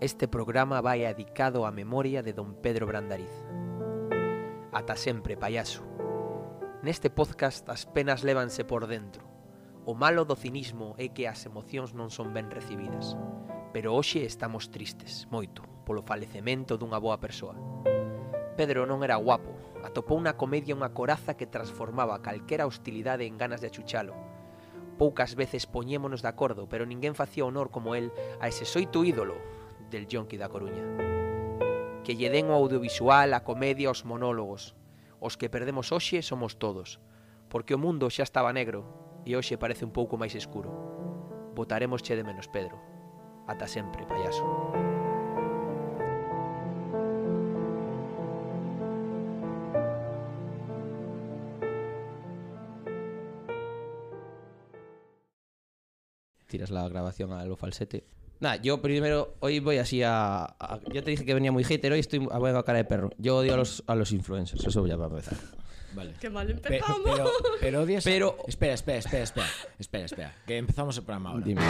Este programa vai adicado á memoria de don Pedro Brandariz. Ata sempre, payaso. Neste podcast as penas lévanse por dentro. O malo do cinismo é que as emocións non son ben recibidas. Pero hoxe estamos tristes, moito, polo falecemento dunha boa persoa. Pedro non era guapo, atopou na comedia unha coraza que transformaba calquera hostilidade en ganas de achuchalo. Poucas veces poñémonos de acordo, pero ninguén facía honor como el a ese soito ídolo, del Yonki da Coruña. Que lle den o audiovisual, a comedia, os monólogos. Os que perdemos hoxe somos todos, porque o mundo xa estaba negro e hoxe parece un pouco máis escuro. Votaremos che de menos, Pedro. Ata sempre, payaso. Tiras la grabación a lo falsete. Nada, yo primero, hoy voy así a, a- Yo te dije que venía muy hater, hoy estoy a cara de perro. Yo odio a los, a los influencers, eso ya va a empezar. Vale. Qué mal Pe- empezamos. pero, pero odias. Pero- Espera, espera, espera, espera. Espera, espera. Que empezamos el programa ahora. Dime.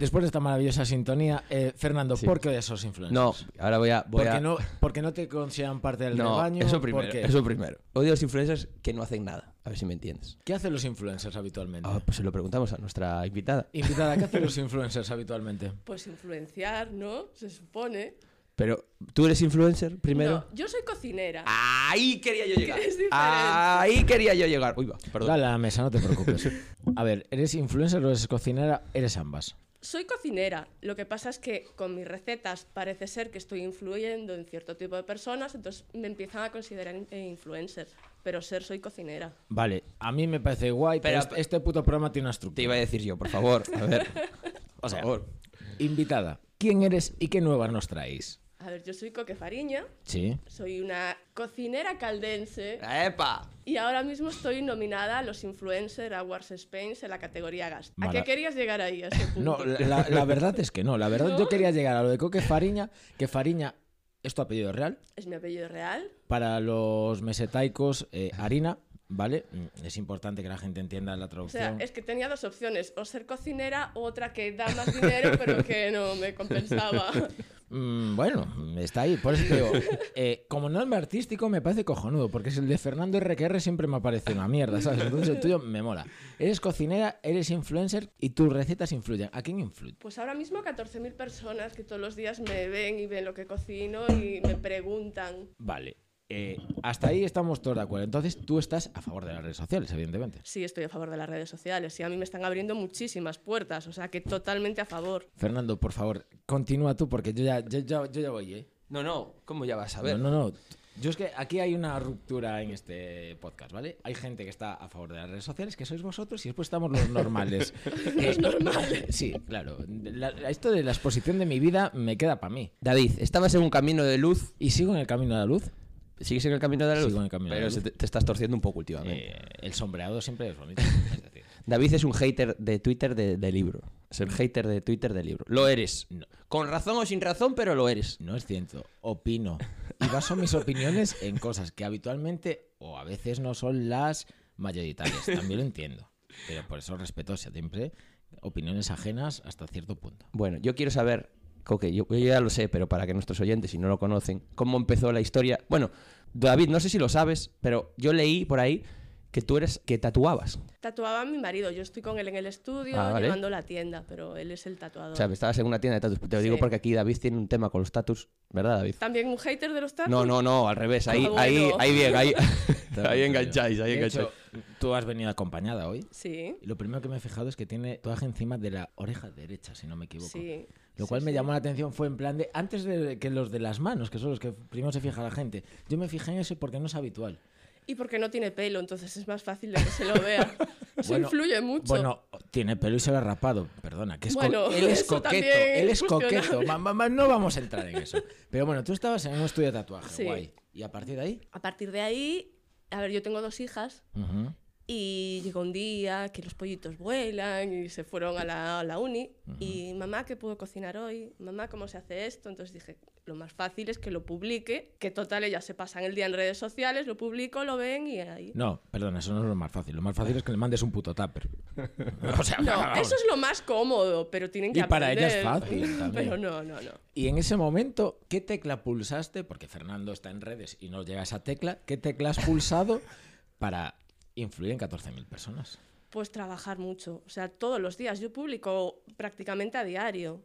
Después de esta maravillosa sintonía, eh, Fernando, Sí. ¿por qué odias a los influencers? No, ahora voy a. Voy porque, a... no, porque no te consideran parte del No, rebaño. eso ¿por primero, eso primero. Odio a los influencers que no hacen nada. A ver si me entiendes. ¿Qué hacen los influencers habitualmente? Ah, pues se lo preguntamos a nuestra invitada. Invitada, ¿qué hacen los influencers habitualmente? Pues influenciar, ¿no? Se supone. Pero, ¿tú eres influencer primero? No, yo soy cocinera. Ahí quería yo llegar. Es. Ahí quería yo llegar. Uy, va, perdón. Dale a la mesa, no te preocupes. A ver, ¿eres influencer o eres cocinera? Eres ambas. Soy cocinera. Lo que pasa es que con mis recetas parece ser que estoy influyendo en cierto tipo de personas, entonces me empiezan a considerar eh, influencer. Pero ser soy cocinera. Vale, a mí me parece guay, pero, Pero- este, este puto programa tiene una Te estructura. iba a decir yo, por favor. A ver. O sea, por favor. Invitada, ¿quién eres y qué nuevas nos traéis? A ver, yo soy Coque Fariña, Sí. soy una cocinera caldense ¡Epa! y ahora mismo estoy nominada a los Influencer Awards Spain en la categoría Gast. ¿A qué querías llegar ahí? A ese punto? No, la, la verdad es que no. La verdad ¿No? yo quería llegar a lo de Coque Fariña, que Fariña es tu apellido real. Es mi apellido real. Para los mesetaicos, eh, harina, ¿vale? Mm, Es importante que la gente entienda la O sea, traducción. es que tenía dos opciones, o ser cocinera o otra que da más dinero pero que no me compensaba. Mm, bueno, está ahí. Por eso te digo, eh, como nombre artístico me parece cojonudo, porque es el de Fernando RQR siempre me parece una mierda, ¿sabes? Entonces el tuyo me mola. Eres cocinera, eres influencer y tus recetas influyen. ¿A quién influye? Pues ahora mismo 14.000 personas que todos los días me ven y ven lo que cocino y me preguntan. Vale. Eh, hasta ahí estamos todos de acuerdo. Entonces tú estás a favor de las redes sociales, evidentemente. Sí, estoy a favor de las redes sociales y a mí me están abriendo muchísimas puertas, o sea que totalmente a favor. Fernando, por favor, continúa tú porque yo ya, yo, ya- yo ya voy, ¿eh? No, no, ¿cómo ya vas a ver? No, no, no. Yo es que aquí hay una ruptura en este podcast, ¿vale? Hay gente que está a favor de las redes sociales, que sois vosotros, y después estamos los normales. los normales. Sí, claro. La- la- esto de la exposición de mi vida me queda para mí. David, estabas en un camino de luz. ¿Y sigo en el camino de la luz? ¿Sigues en el camino de la luz? Sigo en el camino de Pero la se luz. te, te estás torciendo un poco últimamente. Eh, el sombreado siempre es bonito. es decir, David es un hater de Twitter de, de libro. Es el hater de Twitter de libro. Lo eres. No. Con razón o sin razón, pero lo eres. no es cierto. Opino. Y baso mis opiniones en cosas que habitualmente o a veces no son las mayoritarias. También lo entiendo. Pero por eso respeto siempre opiniones ajenas hasta cierto punto. Bueno, yo quiero saber, Coque, yo, yo ya lo sé, pero para que nuestros oyentes, si no lo conocen, cómo empezó la historia. Bueno, David, no sé si lo sabes, pero yo leí por ahí que tú eres que tatuabas. Tatuaba a mi marido, yo estoy con él en el estudio Ah, vale. llevando la tienda, pero él es el tatuador. O sea, estabas en una tienda de tatus. Te lo digo Sí. porque aquí David tiene un tema con los tatus, ¿verdad, David? ¿También un hater de los tatus? No, no, no, al revés. Ahí, Ah, bueno. ahí, ahí bien, ahí, ahí engancháis, ahí De engancháis. hecho, tú has venido acompañada hoy. Sí, Y lo primero que me he fijado es que tiene tatuaje encima de la oreja derecha, si no me equivoco. sí. Lo sí, cual me sí. llamó la atención fue en plan de antes de que los de las manos, que son los que primero se fija la gente. Yo me fijé en eso porque no es habitual. Y porque no tiene pelo, entonces es más fácil de que se lo vea. Eso Bueno, influye mucho. Bueno, tiene pelo y se lo ha rapado. Perdona, que es co- Bueno, él es coqueto. Él es coqueto. Ma- ma- ma- no vamos a entrar en eso. Pero bueno, tú estabas en un estudio de tatuaje, Sí. guay. Y a partir de ahí, A partir de ahí, a ver, yo tengo dos hijas ujú, Y llegó un día que los pollitos vuelan y se fueron a la, a la uni. Y mamá, ¿qué puedo cocinar hoy? Mamá, ¿cómo se hace esto? Entonces dije, lo más fácil es que lo publique, que total ellas se pasan el día en redes sociales, lo publico, lo ven y ahí. No, perdona, eso no es lo más fácil. Lo más fácil es que le mandes un puto tupper. o sea, No, vamos. eso es lo más cómodo, pero tienen que Y para ella es fácil también. Pero no, no, no. Y en ese momento, ¿qué tecla pulsaste? Porque Fernando está en redes y no llega a esa tecla. ¿Qué tecla has pulsado para influir en 14.000 personas? Pues trabajar mucho, o sea, todos los días. Yo publico prácticamente a diario.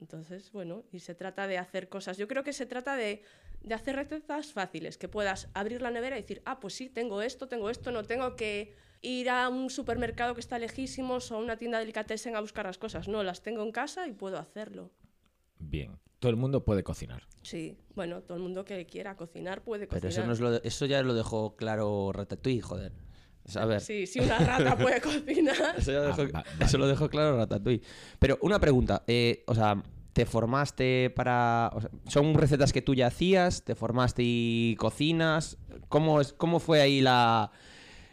Entonces, bueno, y se trata de hacer cosas. Yo creo que se trata de, de hacer recetas fáciles, que puedas abrir la nevera y decir, ah, pues sí, tengo esto, tengo esto, no tengo que ir a un supermercado que está lejísimos o a una tienda de delicatessen a buscar las cosas. No, las tengo en casa y puedo hacerlo. Bien. Todo el mundo puede cocinar. Sí, bueno, todo el mundo que quiera cocinar puede cocinar. Pero eso, no es lo de- eso ya lo dejó claro Ratatouille, joder. A ver, Sí, si una rata puede cocinar. Eso, Ah, eso lo dejó claro Ratatouille. Pero una pregunta, eh, o sea, ¿te formaste para... o sea, ¿Son recetas que tú ya hacías? ¿Te formaste y cocinas? ¿Cómo, es, cómo fue ahí la,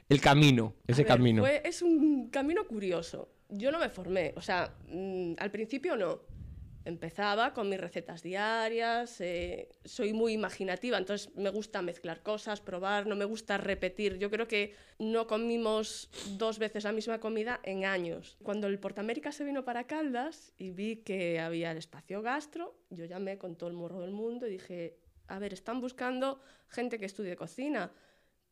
el camino, ese ver, camino? fue- es un camino curioso. Yo no me formé, o sea, mm, al principio no. Empezaba con mis recetas diarias, eh, soy muy imaginativa, entonces me gusta mezclar cosas, probar, no me gusta repetir. Yo creo que no comimos dos veces la misma comida en años. Cuando el Portamérica se vino para Caldas y vi que había el espacio gastro, yo llamé con todo el morro del mundo y dije, a ver, están buscando gente que estudie cocina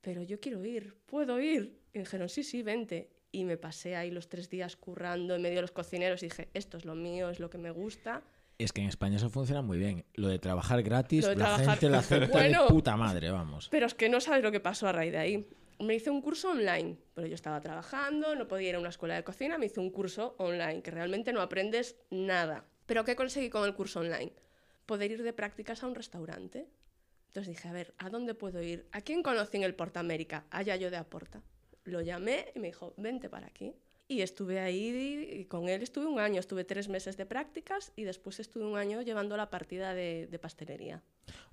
pero yo quiero ir, ¿puedo ir? Y dijeron, sí, sí, vente. Y me pasé ahí los tres días currando en medio de los cocineros y dije, esto es lo mío, es lo que me gusta. Es que en España eso funciona muy bien. Lo de trabajar gratis, de la trabajar- gente lo acepta Bueno. de puta madre, vamos. Pero es que no sabes lo que pasó a raíz de ahí. Me hice un curso online, pero yo estaba trabajando, no podía ir a una escuela de cocina, me hice un curso online, que realmente no aprendes nada. ¿Pero qué conseguí con el curso online? Poder ir de prácticas a un restaurante. Entonces dije, a ver, ¿a dónde puedo ir? ¿A quién conocí en el Portamérica? Allá yo de Aporta. Lo llamé y me dijo, vente para aquí. Y estuve ahí, y con él estuve un año, estuve tres meses de prácticas y después estuve un año llevando la partida de, de pastelería.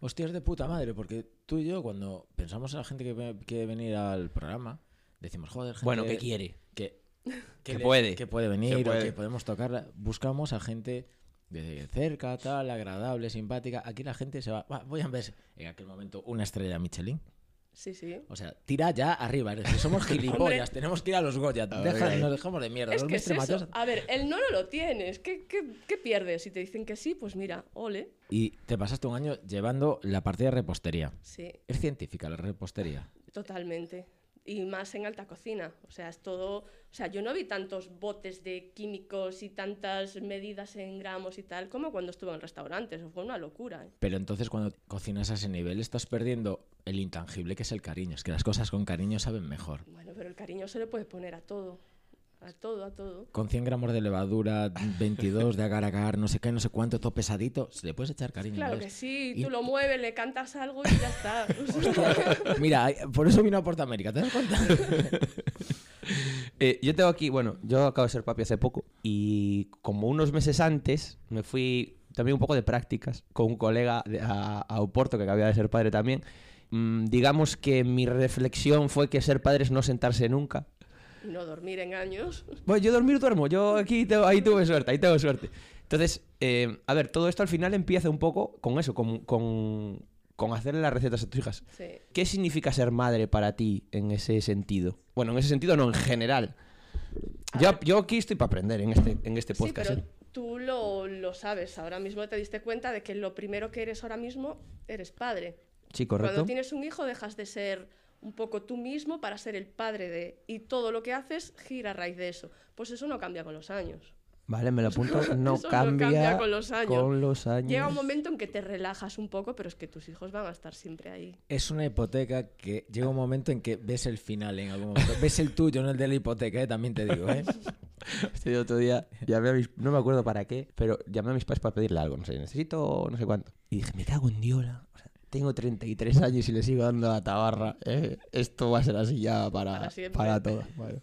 Hostias de puta madre, porque tú y yo, cuando pensamos en la gente que quiere venir al programa, decimos, joder, gente Bueno, ¿qué quiere? que, Que le- puede. que puede venir Que puede. o que podemos tocarla. Buscamos a gente de cerca, tal, agradable, simpática. Aquí la gente se va. va, voy a ver en aquel momento una estrella Michelin. Sí, sí. O sea, tira ya arriba. somos gilipollas, tenemos que ir a los Goya. Deja- nos dejamos de mierda. Es los que es eso. A ver, el no no lo tienes. ¿Qué, qué, qué pierdes? Si te dicen que sí, pues mira, ole. Y te pasaste un año llevando la partida de repostería. Sí, Es científica la repostería. totalmente. Y más en alta cocina. O sea, es todo. O sea, yo no vi tantos botes de químicos y tantas medidas en gramos y tal como cuando estuve en restaurantes. Eso fue una locura. ¿eh? Pero entonces cuando cocinas a ese nivel estás perdiendo el intangible que es el cariño. Es que las cosas con cariño saben mejor. Bueno, pero el cariño se le puede poner a todo. A todo, a todo. Con 100 gramos de levadura, 22 de agar agar, no sé qué, no sé cuánto, todo pesadito, se le puedes echar cariño. Claro ¿ves? que sí, Y- tú lo mueves, le cantas algo y ya está. Mira, por eso vino a Portamérica, ¿te das cuenta? Eh, yo tengo aquí, bueno, yo acabo de ser papi hace poco y como unos meses antes me fui también un poco de prácticas con un colega de- a, a Oporto que acababa de ser padre también. Mm, digamos que mi reflexión fue que ser padre es no sentarse nunca. No dormir en años. Bueno, yo dormir duermo, yo aquí tengo- ahí tuve suerte, ahí tengo suerte. Entonces, eh, a ver, todo esto al final empieza un poco con eso, con, con, con hacerle las recetas a tus hijas. Sí. ¿Qué significa ser madre para ti en ese sentido? Bueno, en ese sentido no, en general. Yo, yo aquí estoy para aprender en este, en este Sí, podcast. pero ¿eh? tú lo, lo sabes. Ahora mismo te diste cuenta de que lo primero que eres ahora mismo eres padre. Sí, correcto. Cuando tienes un hijo dejas de ser un poco tú mismo para ser el padre de... Y todo lo que haces gira a raíz de eso. Pues eso no cambia con los años. Vale, me lo apunto. No Eso no cambia, cambia con los años. con los años. Llega un momento en que te relajas un poco, pero es que tus hijos van a estar siempre ahí. Es una hipoteca que llega un momento en que ves el final en algún momento. Ves el tuyo, no el de la hipoteca, ¿eh? también te digo, ¿eh? Este otro día llamé a mis, no me acuerdo para qué, pero llamé a mis padres para pedirle algo, no sé, necesito no sé cuánto. Y dije, me cago en diola. O sea, tengo 33 años y le sigo dando la tabarra. eh, Esto va a ser así ya para, Para para todo. Bueno.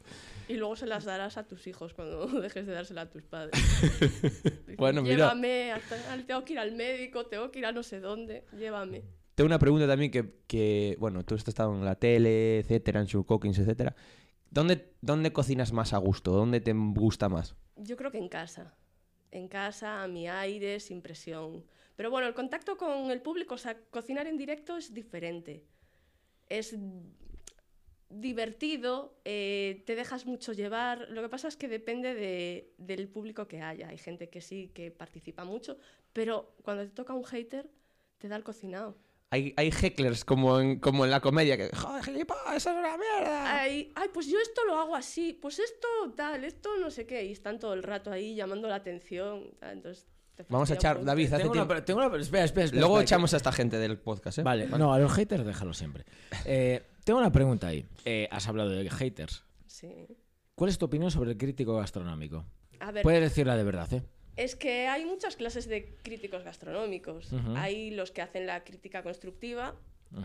Y luego se las darás a tus hijos cuando dejes de dársela a tus padres. Bueno, mira. Llévame, hasta- tengo que ir al médico, tengo que ir a no sé dónde, llévame. Tengo una pregunta también que, que, bueno, tú has estado en la tele, etcétera, en Show Cookings, etcétera. ¿Dónde, ¿Dónde cocinas más a gusto? ¿Dónde te gusta más? Yo creo que en casa. En casa, a mi aire, sin presión. Pero bueno, el contacto con el público, o sea, cocinar en directo es diferente. Es divertido, eh, te dejas mucho llevar. Lo que pasa es que depende de- del público que haya. Hay gente que sí, que participa mucho, pero cuando te toca un hater, te da el cocinado. Hay, hay hecklers como en, como en la comedia que, joder, gilipollas, eso es una mierda. Ay, ay, pues yo esto lo hago así, pues esto tal, esto no sé qué, y están todo el rato ahí llamando la atención. tal, Entonces, Vamos a echar. David, hace Tengo una, tiempo- pre- tengo una- espera, espera, espera, Luego espera, echamos a esta gente del podcast, ¿eh? Vale, no, a los haters déjalo siempre. Eh, tengo una pregunta ahí. Eh, has hablado de haters. Sí. ¿Cuál es tu opinión sobre el crítico gastronómico? A ver, Puedes decirla de verdad, ¿eh? es que hay muchas clases de críticos gastronómicos. Hay los que hacen la crítica constructiva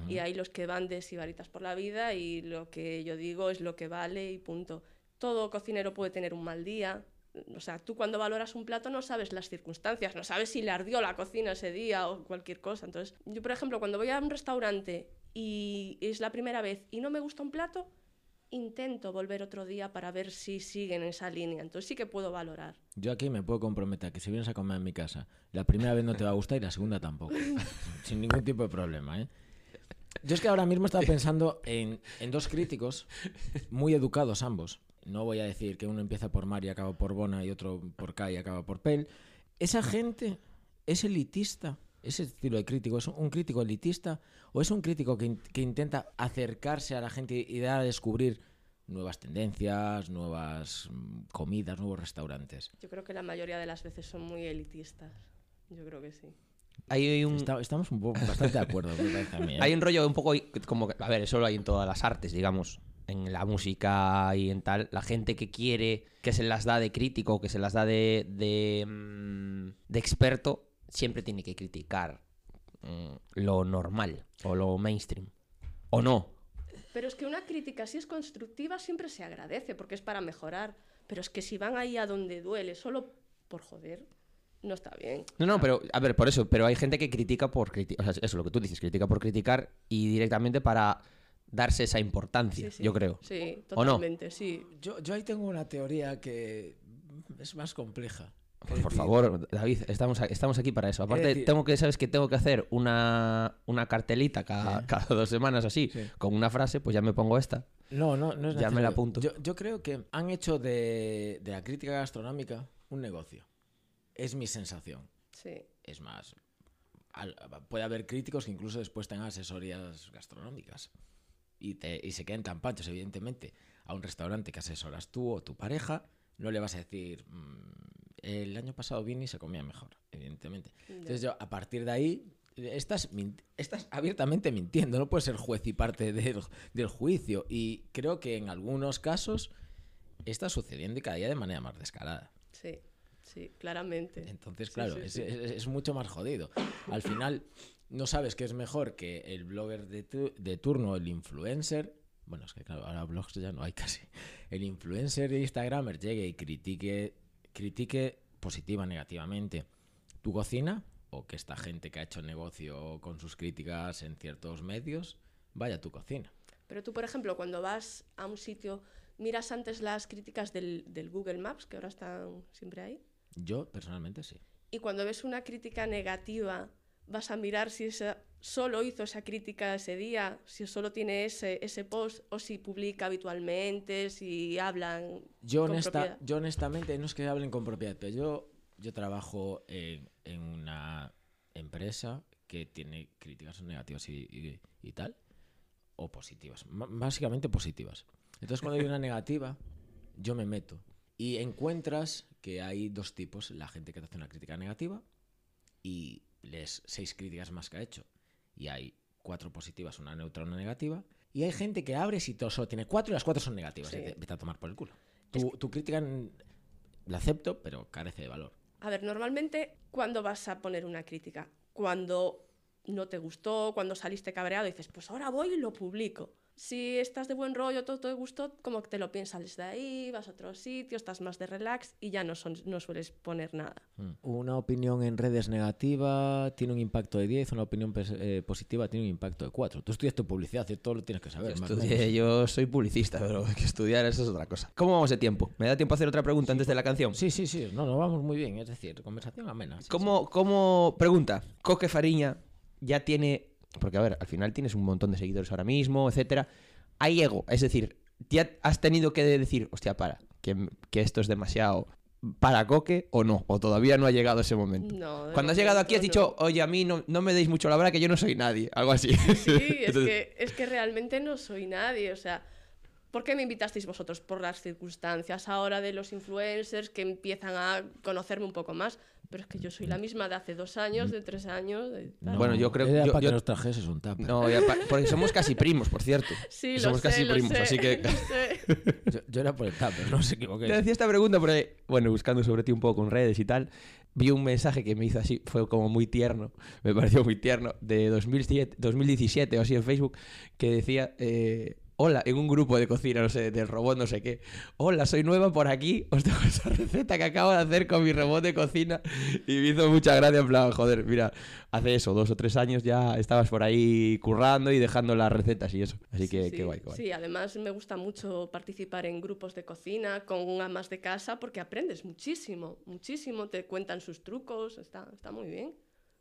y hay los que van de sibaritas por la vida y lo que yo digo es lo que vale y punto. Todo cocinero puede tener un mal día. O sea, tú cuando valoras un plato no sabes las circunstancias, no sabes si le ardió la cocina ese día o cualquier cosa. Entonces, yo, por ejemplo, cuando voy a un restaurante y es la primera vez y no me gusta un plato, intento volver otro día para ver si siguen esa línea. Entonces sí que puedo valorar. Yo aquí me puedo comprometer que si vienes a comer en mi casa, la primera vez no te va a gustar y la segunda tampoco. Sin ningún tipo de problema, ¿eh? Yo es que ahora mismo estaba pensando en, en dos críticos muy educados ambos. No voy a decir que uno empieza por Mar y acaba por Bona y otro por K y acaba por Pel. Esa gente es elitista. Ese estilo de crítico, ¿es un crítico elitista o es un crítico que, in- que intenta acercarse a la gente y dar a descubrir nuevas tendencias, nuevas mm, comidas, nuevos restaurantes? Yo creo que la mayoría de las veces son muy elitistas. Yo creo que sí. Hay un, Está- estamos un poco bastante de acuerdo, me parece a mí. ¿eh? hay un rollo un poco como que- a ver eso lo hay en todas las artes digamos en la música y en tal la gente que quiere que se las da de crítico que se las da de de, mm, de experto siempre tiene que criticar mm, lo normal o lo mainstream o no Pero es que una crítica, si es constructiva, siempre se agradece porque es para mejorar. Pero es que si van ahí a donde duele solo por joder, no está bien. no no pero a ver por eso pero hay gente que critica por criticar o sea eso lo que tú dices critica por criticar y directamente para darse esa importancia Sí, sí. yo creo Sí, ¿O no? totalmente, sí. Yo, yo ahí tengo una teoría que es más compleja. Pues Es por favor, David, estamos, estamos aquí para eso. Aparte, decir- tengo que, sabes que tengo que hacer una, una cartelita cada, Sí. cada dos semanas así, Sí. con una frase, pues ya me pongo esta. No, no, no es Ya me la apunto. Yo, yo creo que han hecho de, de la crítica gastronómica un negocio. Es mi sensación. sí. Es más, al- puede haber críticos que incluso después tengan asesorías gastronómicas y, te, y se queden tan panchos, evidentemente, a un restaurante que asesoras tú o tu pareja, no le vas a decir, "Mm, el año pasado vine y se comía mejor, evidentemente. Entonces yo, a partir de ahí, estás, estás abiertamente mintiendo, no puedes ser juez y parte del, del juicio. Y creo que en algunos casos está sucediendo y cada día de manera más descarada. Sí, sí, claramente. Entonces, Sí, claro, sí, es, sí. es- es mucho más jodido. Al final, no sabes qué es mejor que el blogger de, tu- de turno, el influencer. Bueno, es que claro, ahora blogs ya no hay casi. El influencer de Instagramer llegue y critique, critique positiva, negativamente tu cocina, o que esta gente que ha hecho negocio con sus críticas en ciertos medios vaya a tu cocina. Pero tú, por ejemplo, cuando vas a un sitio, miras antes las críticas del, del Google Maps, que ahora están siempre ahí, Yo, personalmente, sí. y cuando ves una crítica negativa, vas a mirar si esa, solo hizo esa crítica ese día, si solo tiene ese, ese post, o si publica habitualmente, si hablan Yo, con honesta- propiedad. yo honestamente, no es que hablen con propiedad, pero yo, yo trabajo en, en una empresa que tiene críticas negativas y, y- y tal, o positivas, M- básicamente positivas. Entonces cuando hay una negativa, yo me meto y encuentras que hay dos tipos, la gente que te hace una crítica negativa y lees seis críticas más que ha hecho y hay cuatro positivas, una neutra, una negativa. Y hay gente que abre y todo solo tiene cuatro y las cuatro son negativas. Sí. Y vete a tomar por el culo. Tu, tu crítica la acepto, pero carece de valor. A ver, normalmente, ¿cuándo vas a poner una crítica? Cuando no te gustó, cuando saliste cabreado, dices, pues ahora voy y lo publico. Si estás de buen rollo, todo te gustó, como que te lo piensas de ahí, vas a otro sitio, estás más de relax y ya no, son, no sueles poner nada. Mm. Una opinión en redes negativa tiene un impacto de 10, una opinión eh, positiva tiene un impacto de 4. Tú estudiaste publicidad, y todo lo tienes que saber. Yo, estudié- yo soy publicista, pero que estudiar eso es otra cosa. ¿Cómo vamos de tiempo? ¿Me da tiempo a hacer otra pregunta antes de la canción? Sí, sí, sí. No, no vamos muy bien. Es decir, conversación amena. Sí, ¿Cómo, cómo, pregunta, Coque Fariña ya tiene, porque a ver, al final tienes un montón de seguidores ahora mismo, etcétera, hay ego, es decir, ya has tenido que decir, hostia, para, que, que esto es demasiado para Coque o no, o todavía no ha llegado ese momento. No, Cuando has llegado aquí has dicho, oye, a mí no, no me deis mucho la verdad que yo no soy nadie, algo así. Sí, es Entonces- que, es que realmente no soy nadie. O sea, ¿por qué me invitasteis vosotros? Por las circunstancias ahora de los influencers que empiezan a conocerme un poco más. Pero es que yo soy la misma de hace dos años, de tres años. de tal. No, Bueno, yo creo- era yo- para yo- que nos trajeses un tupper. No, ya pa- porque somos casi primos, por cierto. sí, lo somos sé, casi lo primos, sé, así que... Yo, yo era por el tupper, no os equivoquéis. Te decía esta pregunta porque, bueno, buscando sobre ti un poco en redes y tal, vi un mensaje que me hizo así, fue como muy tierno, me pareció muy tierno, de 2007, 2017 o así en Facebook, que decía, eh, hola, en un grupo de cocina, no sé, del robot, no sé qué, hola, soy nueva por aquí, os dejo esa receta que acabo de hacer con mi robot de cocina y me hizo mucha gracia, en plan, joder, mira, hace eso, dos o tres años ya estabas por ahí currando y dejando las recetas y eso, así que, Sí, qué guay, qué guay. Sí, además me gusta mucho participar en grupos de cocina con amas de casa porque aprendes muchísimo, muchísimo, te cuentan sus trucos, está, está muy bien.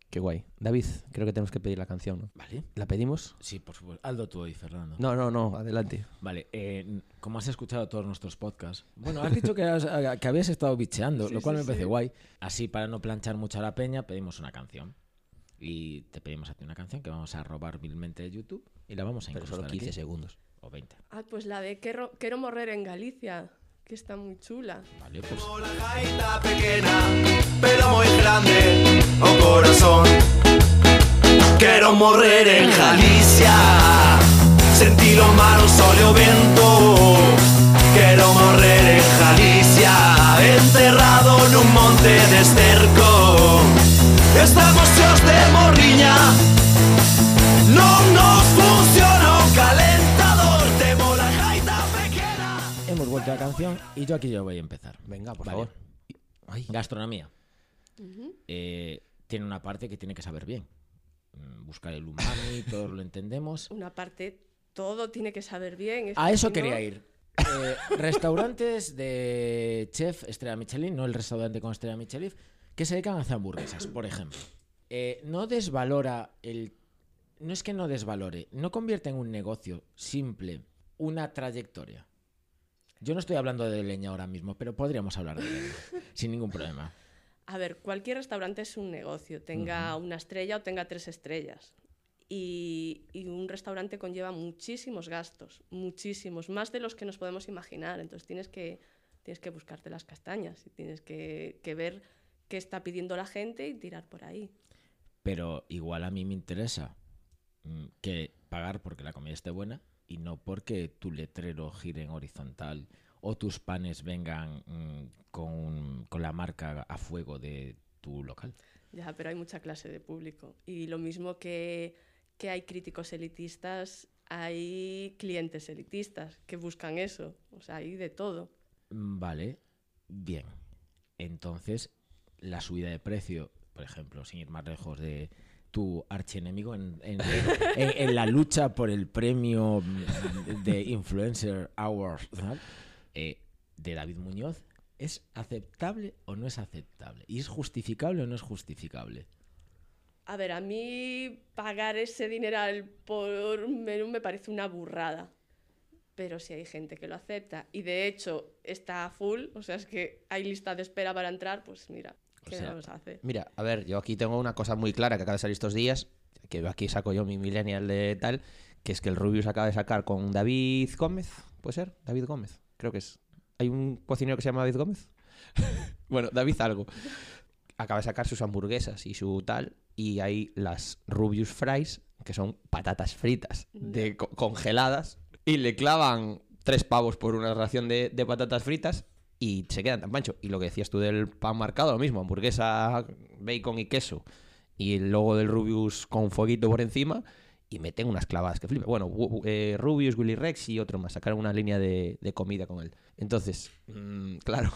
Qué guay. David, creo que tenemos que pedir la canción, ¿no? Vale. ¿La pedimos? Sí, por supuesto. Aldo tú hoy, Fernando. No, no, no, adelante. Vale, eh, como has escuchado todos nuestros podcasts, bueno, has dicho que, has- que habías estado bicheando, Sí, lo cual sí, me parece sí. guay. Así, para no planchar mucho a la peña, pedimos una canción. Y te pedimos a ti una canción que vamos a robar vilmente de YouTube y la vamos a Pero solo incrustar 15 aquí. segundos. O 20. Ah, pues la de Quiero, quiero morrer en Galicia, que está muy chula. Vale, pues La gaita pequena, pero muy grande, o corazón. Quiero morrer en Galicia, sentí lo malo sole o vento. Quiero morrer en Galicia, enterrado en un monte de esterco. Estamos chos de morriña, vuelto a la canción y yo aquí ya voy a empezar. Venga, por Vale. favor. Ay, Gastronomía. Eh, tiene una parte que tiene que saber bien. Mm, Buscar el umami, todos lo entendemos. Una parte, todo tiene que saber bien. es A que eso si quería no- ir. Eh, restaurantes de chef estrella Michelin, no el restaurante con estrella Michelin, que se dedican a hacer hamburguesas, por ejemplo. Eh, no desvalora el... No es que no desvalore, no convierte en un negocio simple una trayectoria. Yo no estoy hablando de leña ahora mismo, pero podríamos hablar de leña, sin ningún problema. A ver, cualquier restaurante es un negocio, tenga una estrella o tenga tres estrellas. Y, y un restaurante conlleva muchísimos gastos, muchísimos, más de los que nos podemos imaginar. Entonces tienes que, tienes que buscarte las castañas y tienes que, que ver qué está pidiendo la gente y tirar por ahí. Pero igual a mí me interesa mm, que pagar porque la comida esté buena y no porque tu letrero gire en horizontal o tus panes vengan mm, con, con la marca a fuego de tu local. Ya, pero hay mucha clase de público. Y lo mismo que, que hay críticos elitistas, hay clientes elitistas que buscan eso. O sea, hay de todo. Mm, Vale, bien. Entonces, la subida de precio, por ejemplo, sin ir más lejos de tu archienemigo en, la lucha por el premio de Influencer Awards. Eh, de David Muñoz, ¿es aceptable o no es aceptable? ¿Y es justificable o no es justificable? A ver, a mí pagar ese dineral por menú me parece una burrada. Pero si hay gente que lo acepta y de hecho está full, o sea, es que hay lista de espera para entrar, pues mira, O ¿qué sea, vamos a hacer? Mira, a ver, yo aquí tengo una cosa muy clara que acaba de salir estos días, que aquí saco yo mi millennial de tal, que es que el Rubius acaba de sacar con David Gómez, ¿puede ser? David Gómez, creo que es. ¿Hay un cocinero que se llama David Gómez? bueno, David algo. Acaba de sacar sus hamburguesas y su tal, y hay las Rubius Fries, que son patatas fritas de co- congeladas, y le clavan tres pavos por una ración de, de patatas fritas y se quedan tan pancho. Y lo que decías tú del pan marcado, lo mismo, hamburguesa, bacon y queso, y el logo del Rubius con fueguito por encima, y meten unas clavadas que flipa. Bueno, eh, Rubius, Willy Rex y otro más sacaron una línea de, de comida con él. Entonces, mm, claro,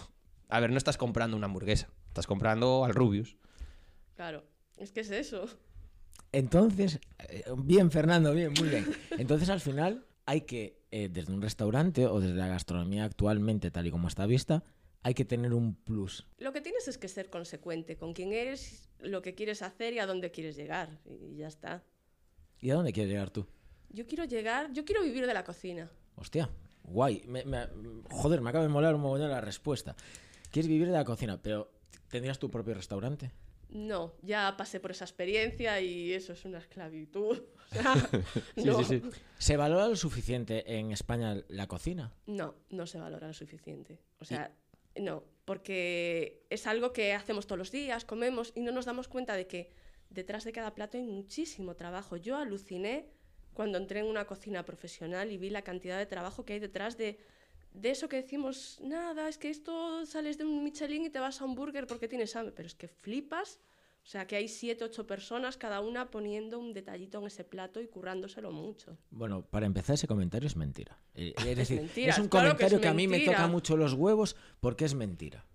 a ver, no estás comprando una hamburguesa, estás comprando al Rubius. Claro, es que es eso. Entonces, eh, bien, Fernando, bien, muy bien. Entonces, al final, hay que, eh, desde un restaurante o desde la gastronomía actualmente, tal y como está vista, hay que tener un plus. Lo que tienes es que ser consecuente con quién eres, lo que quieres hacer y a dónde quieres llegar. Y ya está. ¿Y a dónde quieres llegar tú? Yo quiero llegar, yo quiero vivir de la cocina. Hostia, guay. Me- me- joder, me acaba de molar un mogollón la respuesta. Quieres vivir de la cocina, pero ¿tendrías tu propio restaurante? No, ya pasé por esa experiencia y eso es una esclavitud. O sea, no, ¿Se valora lo suficiente en España la cocina? no, no se valora lo suficiente. O sea, no, porque es algo que hacemos todos los días, comemos y no nos damos cuenta de que detrás de cada plato hay muchísimo trabajo. Yo aluciné cuando entré en una cocina profesional y vi la cantidad de trabajo que hay detrás de, de eso que decimos, nada, es que esto sales de un Michelin y te vas a un burger porque tienes hambre, pero es que flipas. O sea, que hay siete, ocho personas, cada una poniendo un detallito en ese plato y currándoselo mucho. Bueno, para empezar, ese comentario es mentira. Eh, Es, decir, mentira, es un claro que comentario es que, a mí me toca mucho los huevos porque es mentira.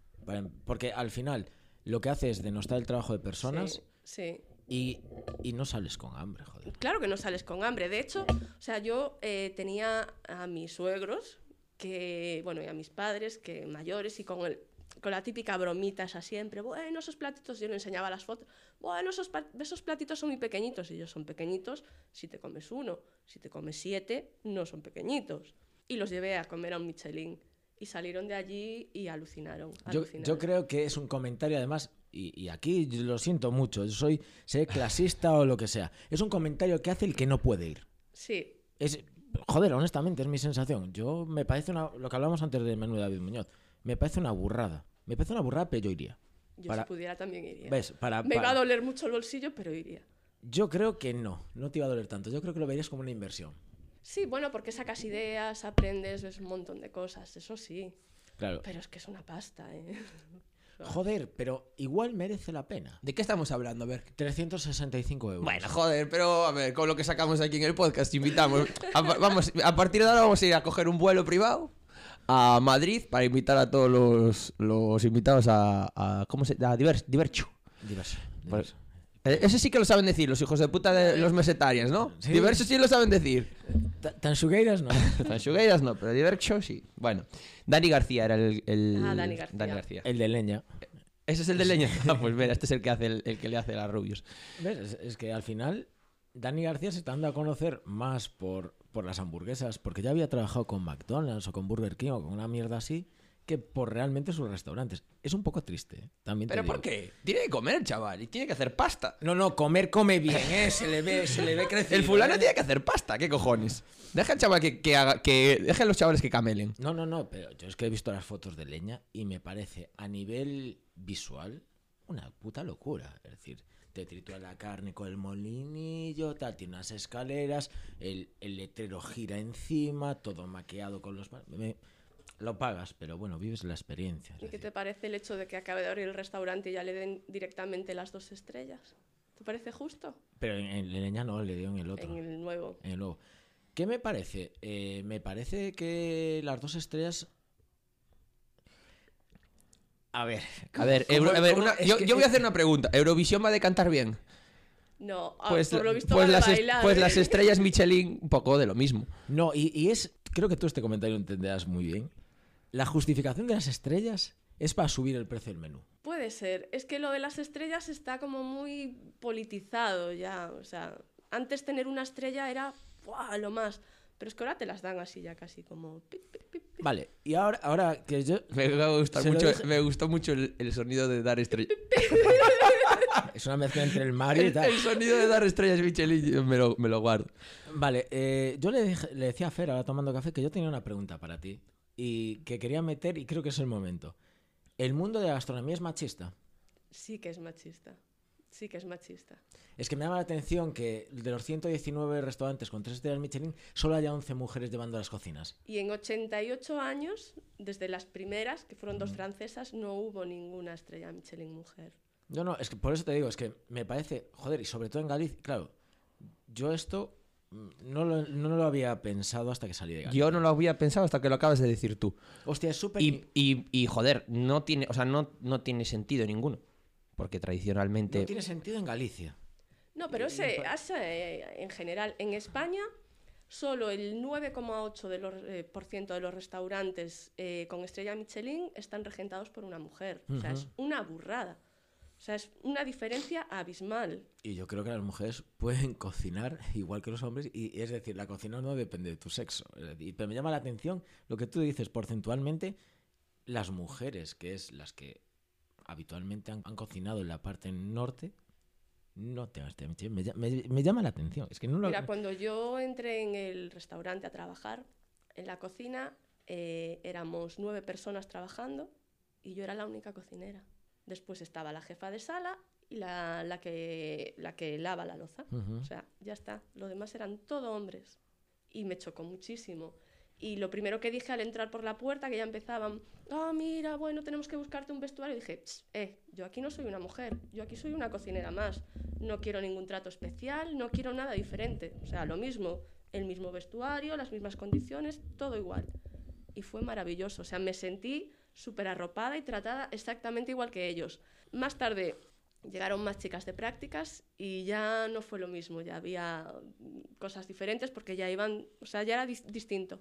Porque al final lo que hace es denostar el trabajo de personas Sí, sí. y, y no sales con hambre, joder. Claro que no sales con hambre. De hecho, o sea, yo eh, tenía a mis suegros, que, bueno, y a mis padres, que mayores, y con, el, con la típica bromita esa siempre, bueno, esos platitos, yo le enseñaba las fotos, bueno, esos, esos platitos son muy pequeñitos, y ellos son pequeñitos si te comes uno, si te comes siete, no son pequeñitos. Y los llevé a comer a un Michelin. Y salieron de allí y alucinaron. Yo, alucinaron. yo creo que es un comentario además, y, y aquí yo lo siento mucho, yo soy sé clasista o lo que sea. Es un comentario que hace el que no puede ir. Sí, Es, joder, honestamente, es mi sensación. Yo me parece una, lo que hablamos antes del menú de David Muñoz, me parece una burrada. Me parece una burrada, pero yo iría. yo Para- si pudiera también iría. ¿Ves? Para, Me va para- a doler mucho el bolsillo, pero iría. Yo creo que no, no te iba a doler tanto. Yo creo que lo verías como una inversión. Sí, bueno, porque sacas ideas, aprendes, ves un montón de cosas, eso sí. Claro. Pero es que es una pasta, ¿eh? Joder, pero igual merece la pena. ¿De qué estamos hablando? A ver. 365 euros. Bueno, joder, pero a ver, con lo que sacamos aquí en el podcast, invitamos. A, vamos, a partir de ahora vamos a ir a coger un vuelo privado a Madrid para invitar a todos los, los invitados a, a ¿cómo se a Diver- Divercho. Diverso. Eh, ese sí que lo saben decir, los hijos de puta de los mesetarians, ¿no? Sí. Diverso sí lo saben decir. Ta- Tan sugueiras no. Tanchugueiras no, pero Divercho sí. Bueno, Dani García era el... el- Ah, Dani García. El de leña. Ese es el de leña. Ah, pues mira, este es el que hace el, el que le hace a Rubius. ¿Ves? Es, es que al final Dani García se está dando a conocer más por, por las hamburguesas, porque ya había trabajado con McDonald's o con Burger King o con una mierda así, que por realmente sus restaurantes. Es un poco triste, ¿eh? también te ¿Pero digo. por qué? Tiene que comer, chaval, y tiene que hacer pasta. No, no, comer come bien, ¿eh? Se le ve, se le ve crecido. El fulano ¿eh? tiene que hacer pasta, ¿qué cojones? Deja al chaval que, que haga, que dejen los chavales que camelen. No, no, no, pero yo es que he visto las fotos de leña y me parece a nivel visual una puta locura. Es decir, te tritura la carne con el molinillo, tal, tiene unas escaleras, el, el letrero gira encima, todo maqueado con los... me- lo pagas, pero bueno, vives la experiencia. ¿Y qué decir. te parece el hecho de que acabe de abrir el restaurante y ya le den directamente las dos estrellas? ¿Te parece justo? Pero en, en leña no, le dio en el otro. En el nuevo. en el nuevo. ¿Qué me parece? Eh, me parece que las dos estrellas... A ver, A ver, ¿cómo- Euro- a ver, una- yo, voy a hacer una pregunta. ¿Eurovisión va a decantar bien? No, ah, Pues, por lo visto pues va a las, bailar. pues ¿eh? las estrellas Michelin, un poco de lo mismo. No, y, y es, creo que tú este comentario lo entenderás muy bien. La justificación de las estrellas es para subir el precio del menú. Puede ser. Es que lo de las estrellas está como muy politizado ya. O sea, antes tener una estrella era ¡buah! lo más. Pero es que ahora te las dan así ya casi como... pip, pip, pip, pip. Vale, y ahora, ahora que yo... Me, lo mucho, dije- me gustó mucho el, el sonido de dar estrellas. Es una mezcla entre el Mario y El, tal. el sonido de dar estrellas Michelin me lo, me lo guardo. Vale, eh, yo le, dije- le decía a Fer, ahora tomando café, que yo tenía una pregunta para ti. Y que quería meter, y creo que es el momento. ¿El mundo de la gastronomía es machista? Sí que es machista. Sí que es machista. Es que me llama la atención que de los 119 restaurantes con tres estrellas Michelin, solo haya 11 mujeres llevando las cocinas. Y en 88 años, desde las primeras, que fueron dos francesas, no hubo ninguna estrella Michelin mujer. No, no, es que por eso te digo, es que me parece, joder, y sobre todo en Galicia, claro, yo esto no lo, no lo había pensado hasta que salí de Galicia. Yo no lo había pensado hasta que lo acabas de decir tú. Hostia, es súper... Y, y, y, joder, no tiene, o sea, no, no tiene sentido ninguno. Porque tradicionalmente. No tiene sentido en Galicia. No, pero ese, ese, en general, en España, solo el 9,8% de los, eh, por ciento de los restaurantes eh, con estrella Michelin están regentados por una mujer. O sea, es una burrada. O sea, es una diferencia abismal. Y yo creo que las mujeres pueden cocinar igual que los hombres, y es decir, la cocina no depende de tu sexo. Pero me llama la atención lo que tú dices, porcentualmente, las mujeres, que es las que habitualmente han, han cocinado en la parte norte, no tengo este. Me, me- me llama la atención. Es que no lo... Mira, cuando yo entré en el restaurante a trabajar, en la cocina eh, éramos nueve personas trabajando y yo era la única cocinera. Después estaba la jefa de sala y la, la que, la que lava la loza. O sea, ya está. Lo demás eran todo hombres. Y me chocó muchísimo. Y lo primero que dije al entrar por la puerta, que ya empezaban, ah, mira, bueno, tenemos que buscarte un vestuario, dije, "Ps, eh, yo aquí no soy una mujer, yo aquí soy una cocinera más. No quiero ningún trato especial, no quiero nada diferente. O sea, lo mismo, el mismo vestuario, las mismas condiciones, todo igual. Y fue maravilloso. O sea, me sentí súper arropada y tratada exactamente igual que ellos. Más tarde llegaron más chicas de prácticas y ya no fue lo mismo, ya había cosas diferentes porque ya iban, o sea, ya era dis- distinto.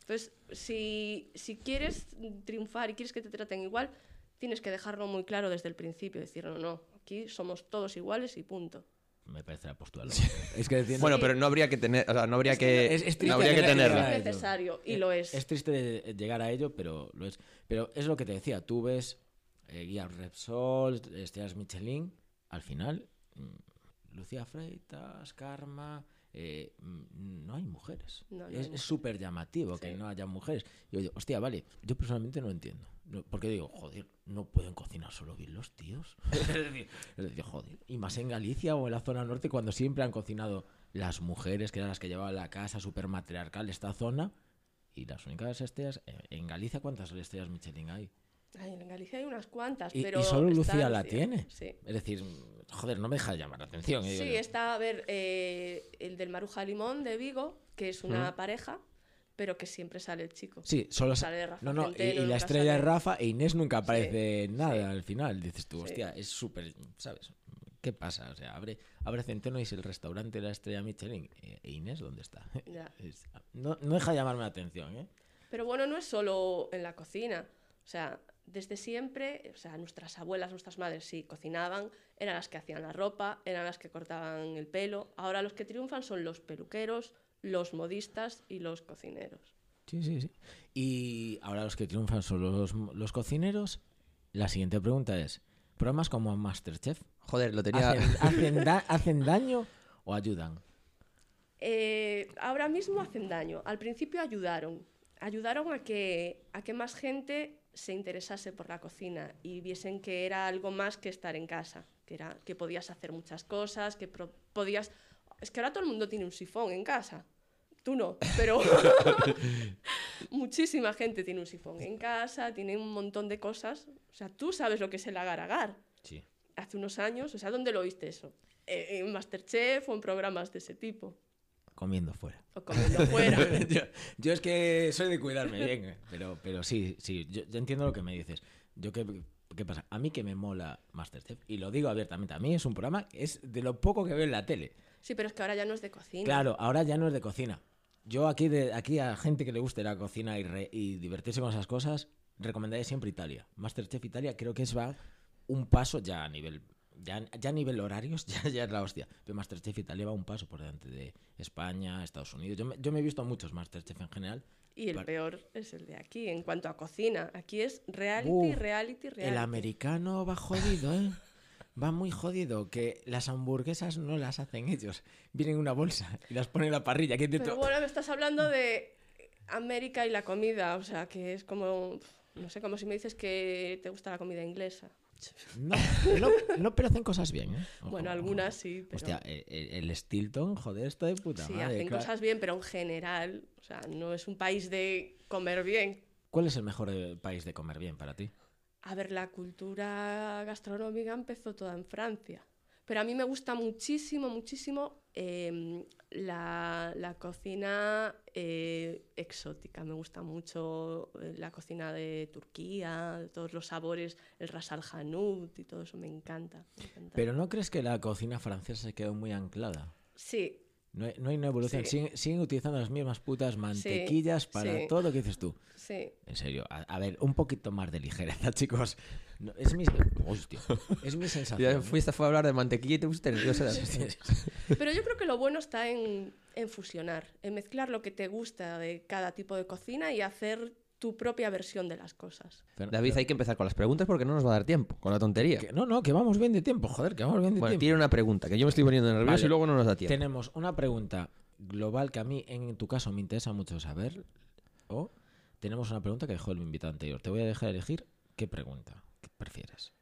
Entonces, si, si quieres triunfar y quieres que te traten igual, tienes que dejarlo muy claro desde el principio, decir, no, no, aquí somos todos iguales y punto. Me parece la postura. lógica. es que tiene- Bueno, pero no habría que tener, o sea, no habría Es que que, es- es triste no habría que llegar- tenerlo. llegar a Es necesario, y Eh, lo es. Es triste de- llegar a ello, pero lo es. Pero es lo que te decía, tú ves eh, guías Repsol, estrellas Michelin, al final, mm, Lucía Freitas, Karma, eh, no hay mujeres. No, es súper llamativo que no haya mujeres. Y oye, hostia, vale, yo personalmente no entiendo. Porque digo, joder, no pueden cocinar solo bien los tíos. es, decir, es decir, joder, y más en Galicia o en la zona norte, cuando siempre han cocinado las mujeres, que eran las que llevaban la casa súper matriarcal esta zona. Y las únicas estrellas, eh, en Galicia, ¿cuántas estrellas Michelin hay? Ay, en Galicia hay unas cuantas, Y, y pero... solo Lucía la tiene. Sí. Es decir, joder, no me deja de llamar la atención. eh, digo Sí, está, a ver, eh, el del Maruja Limón de Vigo, que es una pareja, pero que siempre sale el chico. Sí, solo sa- sale Rafa No, no, y, y la estrella es sale- Rafa e Inés nunca aparece nada sí. al final. Dices tú, Sí. hostia, es súper, ¿sabes? ¿Qué pasa? O sea, abre, abre Centeno y es el restaurante de la estrella Michelin. ¿E e Inés dónde está? Ya. Es- no, no deja de llamarme la atención, ¿eh? Pero bueno, no es solo en la cocina. O sea, desde siempre, o sea, nuestras abuelas, nuestras madres sí cocinaban, eran las que hacían la ropa, eran las que cortaban el pelo. Ahora los que triunfan son los peluqueros, los modistas y los cocineros. Sí, sí, sí. Y ahora los que triunfan son los, los cocineros. La siguiente pregunta es, ¿programas como Masterchef Joder, lo tenía. hacen, hacen da- hacen daño o ayudan? Eh, ahora mismo hacen daño. Al principio ayudaron. Ayudaron a que, a que más gente se interesase por la cocina y viesen que era algo más que estar en casa, que, era, que podías hacer muchas cosas, que pro- podías... Es que ahora todo el mundo tiene un sifón en casa. Tú no, pero muchísima gente tiene un sifón en casa, tiene un montón de cosas. O sea, tú sabes lo que es el agar-agar Sí. hace unos años, o sea, ¿dónde lo oíste eso? Eh, en Masterchef o en programas de ese tipo. Comiendo fuera. O comiendo fuera. yo, yo es que soy de cuidarme bien, eh, pero, pero sí, sí, yo, yo entiendo lo que me dices. Yo qué, qué pasa, a mí que me mola Masterchef, y lo digo abiertamente, a mí es un programa, es de lo poco que veo en la tele. Sí, pero es que ahora ya no es de cocina. Claro, ahora ya no es de cocina. Yo aquí, de, aquí a gente que le guste la cocina y, re- y divertirse con esas cosas, recomendaría siempre Italia. Masterchef Italia creo que es va un paso ya a nivel ya, ya a nivel horarios ya, ya es la hostia. Pero Masterchef Italia va un paso por delante de España, Estados Unidos. Yo me, yo me he visto muchos Masterchef en general. Y el peor es el de aquí, en cuanto a cocina. Aquí es reality, Uf, reality, reality. El americano va jodido, ¿eh? Va muy jodido, que las hamburguesas no las hacen ellos. Vienen en una bolsa y las ponen en la parrilla. ¿Qué te Pero bueno, me estás hablando de América y la comida, o sea, que es como, no sé, como si me dices que te gusta la comida inglesa. No, no, no, pero hacen cosas bien, ¿eh? Ojo, bueno, ojo. algunas sí, pero Hostia, el, Stilton, joder, esto de puta sí, madre. hacen claro. cosas bien, pero en general, o sea, no es un país de comer bien. ¿Cuál es el mejor eh, país de comer bien para ti? A ver, la cultura gastronómica empezó toda en Francia. Pero a mí me gusta muchísimo, muchísimo eh, la, la cocina eh, exótica. Me gusta mucho eh, la cocina de Turquía, todos los sabores, el ras al hanout y todo eso me encanta. me encanta. Pero ¿no crees que la cocina francesa se quedó muy anclada? Sí, No hay, no hay una evolución. Sí. Siguen, siguen utilizando las mismas putas mantequillas para sí. todo lo que dices tú. sí. En serio, a, a ver, un poquito más de ligereza, chicos. No, es mi... Hostia, es mi sensación. Ya ¿eh? fuiste fue a hablar de mantequilla y te pusiste nerviosa. Pero yo creo que lo bueno está en, en fusionar, en mezclar lo que te gusta de cada tipo de cocina y hacer tu propia versión de las cosas. David, hay que empezar con las preguntas porque no nos va a dar tiempo, con la tontería. que- no, no, que vamos bien de tiempo, joder, que vamos bien de Bueno, tiempo. tiene una pregunta, que yo me estoy poniendo nervioso Vale. y luego no nos da tiempo. Tenemos una pregunta global que a mí, en tu caso, me interesa mucho saber. O tenemos una pregunta que dejó el invitado anterior. Te voy a dejar elegir qué pregunta ¿Qué prefieres.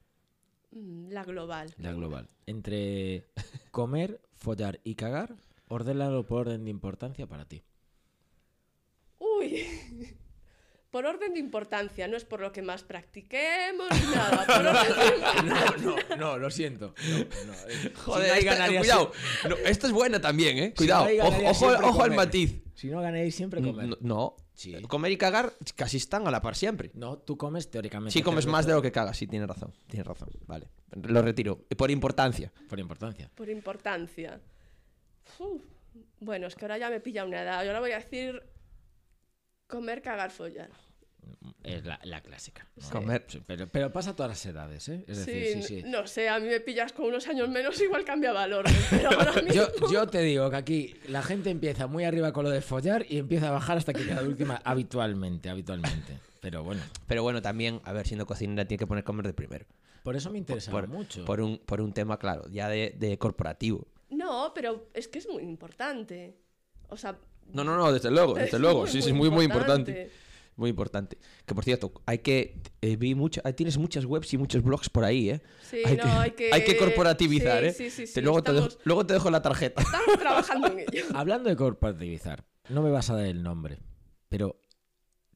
Mm, La global. La global. Entre comer, follar y cagar, ordénalo por orden de importancia para ti. Uy. Por orden de importancia, no es por lo que más practiquemos ni nada. Por orden de importancia. no, no, lo siento. Joder, Si no, ahí esta- cuidado. No, esta es buena también, ¿eh? Cuidado. ojo ganaría ojo, al matiz. Si no ganáis siempre comer. No, no. Sí. Comer y cagar casi están a la par siempre. No, tú comes teóricamente. Sí, comes más de lo que cagas, sí, tienes razón. Tienes razón. Vale. Lo retiro. Por importancia. Por importancia. Por importancia. Uf. Bueno, es que ahora ya me pilla una edad. Yo ahora voy a decir comer, cagar, follar. Es la, la clásica. ¿no? Comer. Sí, pero, pero pasa a todas las edades, ¿eh? Es decir, sí, sí. No sé, a mí me pillas con unos años menos, igual cambia valor. Pero ahora mismo... Yo, yo te digo que aquí la gente empieza muy arriba con lo de follar y empieza a bajar hasta que queda de última habitualmente, habitualmente. Pero bueno, Pero bueno, también, a ver, siendo cocinera tiene que poner comer de primero. por eso me interesa Por, mucho. por un, por un tema, claro, ya de, de corporativo. No, pero es que es muy importante. O sea... No, no, no, desde luego, desde es luego. muy, sí, sí, es muy, muy importante. importante. Muy importante. Que por cierto, hay que. eh, vi mucho, ahí tienes muchas webs y muchos blogs por ahí, ¿eh? Sí, hay, no, que, hay que... hay que corporativizar, Sí, ¿eh? Sí, sí, sí. Te- luego, te dejo, luego te dejo la tarjeta. estamos trabajando en ello. Hablando de corporativizar, no me vas a dar el nombre, pero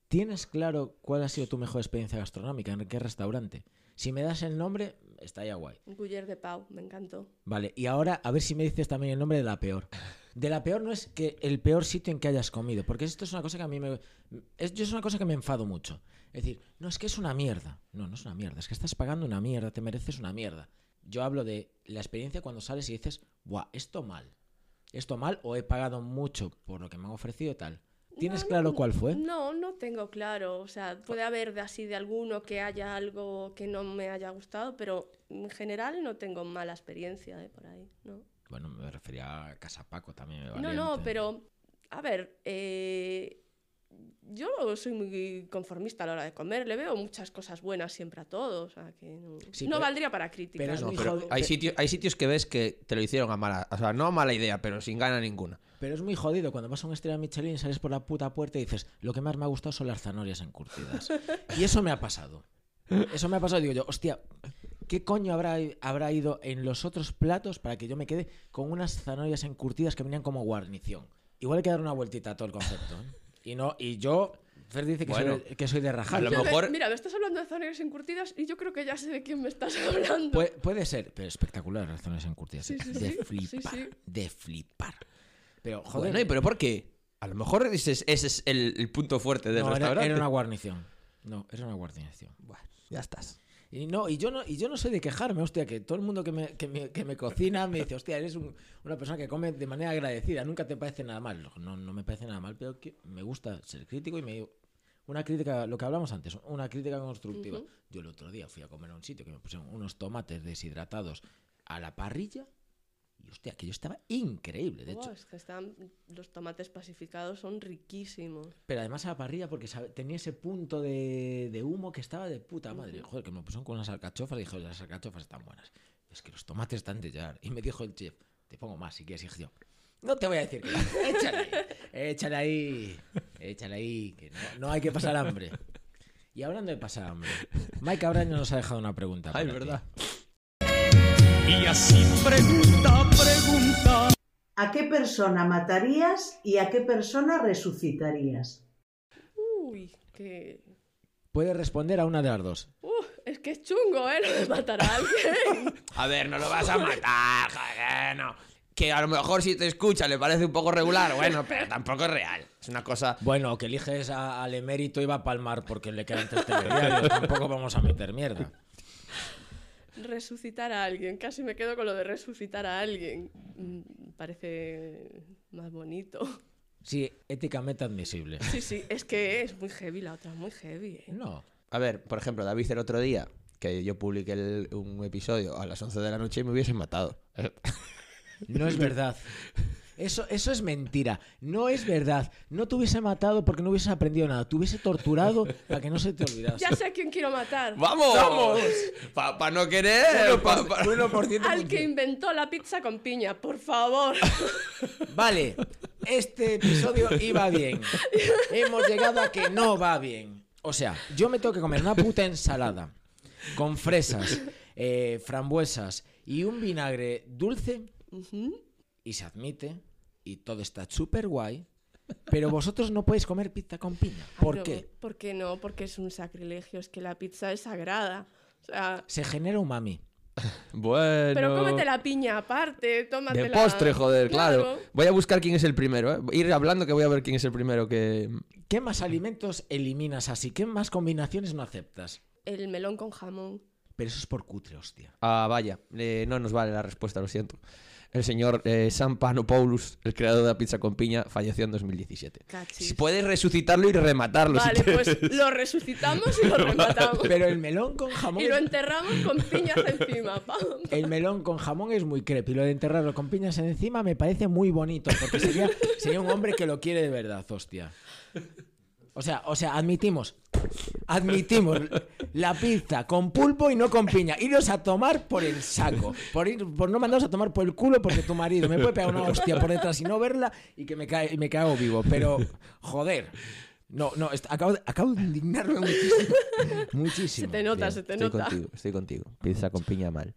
¿tienes claro cuál ha sido tu mejor experiencia gastronómica? ¿En qué restaurante? Si me das el nombre, estaría guay. Guller de Pau, me encantó. Vale, y ahora a ver si me dices también el nombre de la peor. De la peor no es que el peor sitio en que hayas comido, porque esto es una cosa que a mí me... Es, yo es una cosa que me enfado mucho. Es decir, no es que es una mierda. No, no es una mierda, es que estás pagando una mierda, te mereces una mierda. Yo hablo de la experiencia cuando sales y dices, buah, esto mal. Esto mal o he pagado mucho por lo que me han ofrecido y tal. ¿Tienes No, claro cuál fue? No, no tengo claro. O sea, puede haber de así de alguno que haya algo que no me haya gustado, pero en general no tengo mala experiencia de por ahí, ¿no? Bueno, me refería a Casa Paco también. No, no, pero a ver, eh, yo soy muy conformista a la hora de comer. Le veo muchas cosas buenas siempre a todos. O sea, que no, Sí, no pero- valdría para crítica. pero No, pero hay, sitios, hay sitios que ves que te lo hicieron a mala. O sea, no a mala idea, pero sin gana ninguna. Pero es muy jodido cuando vas a un estrella Michelin y sales por la puta puerta y dices, lo que más me ha gustado son las zanahorias encurtidas. y eso me ha pasado. Eso me ha pasado. Digo yo, hostia, ¿qué coño habrá, habrá ido en los otros platos para que yo me quede con unas zanahorias encurtidas que venían como guarnición? Igual hay que dar una vueltita a todo el concepto. ¿eh? Y no, y yo, Fer dice que, Bueno, soy, que soy de rajar. a lo mejor- Mira, me estás hablando de zanahorias encurtidas y yo creo que ya sé de quién me estás hablando. Puede, puede ser, pero espectacular las zanahorias encurtidas. Sí, ¿eh? sí, de sí. flipar, Sí, sí. de flipar. Pero, joder, Bueno, ¿y pero por qué? A lo mejor ese es, ese es el, el punto fuerte del no, era, restaurante. era una guarnición. No, era una guarnición. Bueno, ya estás. Y no, y yo no, y yo no soy de quejarme, hostia, que todo el mundo que me, que me, que me cocina me dice, hostia, eres un- una persona que come de manera agradecida, nunca te parece nada mal. No, no me parece nada mal, pero que me gusta ser crítico y me una crítica, lo que hablamos antes, una crítica constructiva. Yo el otro día fui a comer a un sitio que me pusieron unos tomates deshidratados a la parrilla y hostia, que yo estaba increíble, de hecho. es que están, los tomates pacificados son riquísimos. Pero además a la parrilla porque sabe- tenía ese punto de, de humo que estaba de puta madre. Joder, que me pusieron con unas alcachofas y dije, las alcachofas están buenas. Es que los tomates están de llegar. Y me dijo el chef, te pongo más si quieres. Y dije yo, no te voy a decir que no. Échale ahí, échale ahí, échale ahí, que no, no hay que pasar hambre. Y hablando de pasar hambre, Mike Abraño nos ha dejado una pregunta. Ay, para ti. Y así pregunta, pregunta. ¿A qué persona matarías y a qué persona resucitarías? Uy, que... Puedes responder a una de las dos. Uh, Es que es chungo, ¿eh? Lo de matar a alguien. A ver, no lo vas a matar, joder, no. Que a lo mejor si te escucha le parece un poco regular, bueno, pero tampoco es real. Es una cosa... Bueno, que eliges a- al emérito y va a palmar porque le quedan tres telediarios. Tampoco vamos a meter mierda. Resucitar a alguien. Casi me quedo con lo de resucitar a alguien. Mm, Parece más bonito. Sí, éticamente admisible. Sí, sí, es que es muy heavy la otra, muy heavy. ¿eh? No. A ver, por ejemplo, David el otro día, que yo publiqué el- un episodio a las 11 de la noche y me hubiesen matado. No es verdad. Eso, eso es mentira. No es verdad. No te hubiese matado porque no hubieses aprendido nada. Te hubiese torturado para que no se te olvidase. Ya sé a quién quiero matar. ¡Vamos! ¡Vamos! Para no querer. pa- pa- 1% Al que inventó la pizza con piña, por favor. Vale, este episodio iba bien. Hemos llegado a que no va bien. O sea, yo me tengo que comer una puta ensalada con fresas, eh, frambuesas y un vinagre dulce y se admite y todo está súper guay. Pero vosotros no podéis comer pizza con piña. ¿Por Pero, qué? ¿Por qué no? Porque es un sacrilegio. Es que la pizza es sagrada. O sea, Se genera umami. Bueno. pero cómete la piña aparte, tómatela. De postre, joder, claro. Voy a buscar quién es el primero, ¿eh? Ir hablando que voy a ver quién es el primero que... ¿Qué más alimentos eliminas así? ¿Qué más combinaciones no aceptas? El melón con jamón. Pero eso es por cutre, hostia. Ah, vaya. eh, no nos vale la respuesta, lo siento. El señor eh, Sam Panopoulos, el creador de la pizza con piña, falleció en 2017. Cachis. Si puedes resucitarlo y rematarlo si Vale, pues lo resucitamos y lo rematamos. Pero el melón con jamón... Y lo enterramos con piñas encima. El melón con jamón es muy creepy. Lo de enterrarlo con piñas encima me parece muy bonito. Porque sería, sería un hombre que lo quiere de verdad, hostia. O sea, o sea, admitimos. Admitimos la pizza con pulpo y no con piña. Iros a tomar por el saco. Por, ir, por no mandaros a tomar por el culo porque tu marido me puede pegar una hostia por detrás y no verla y que me, cae, y me cago vivo. Pero, joder. No, no, acabo de, acabo de indignarme muchísimo. Muchísimo. Se te nota, Bien, se te estoy nota. contigo, estoy contigo. Pizza con piña mal.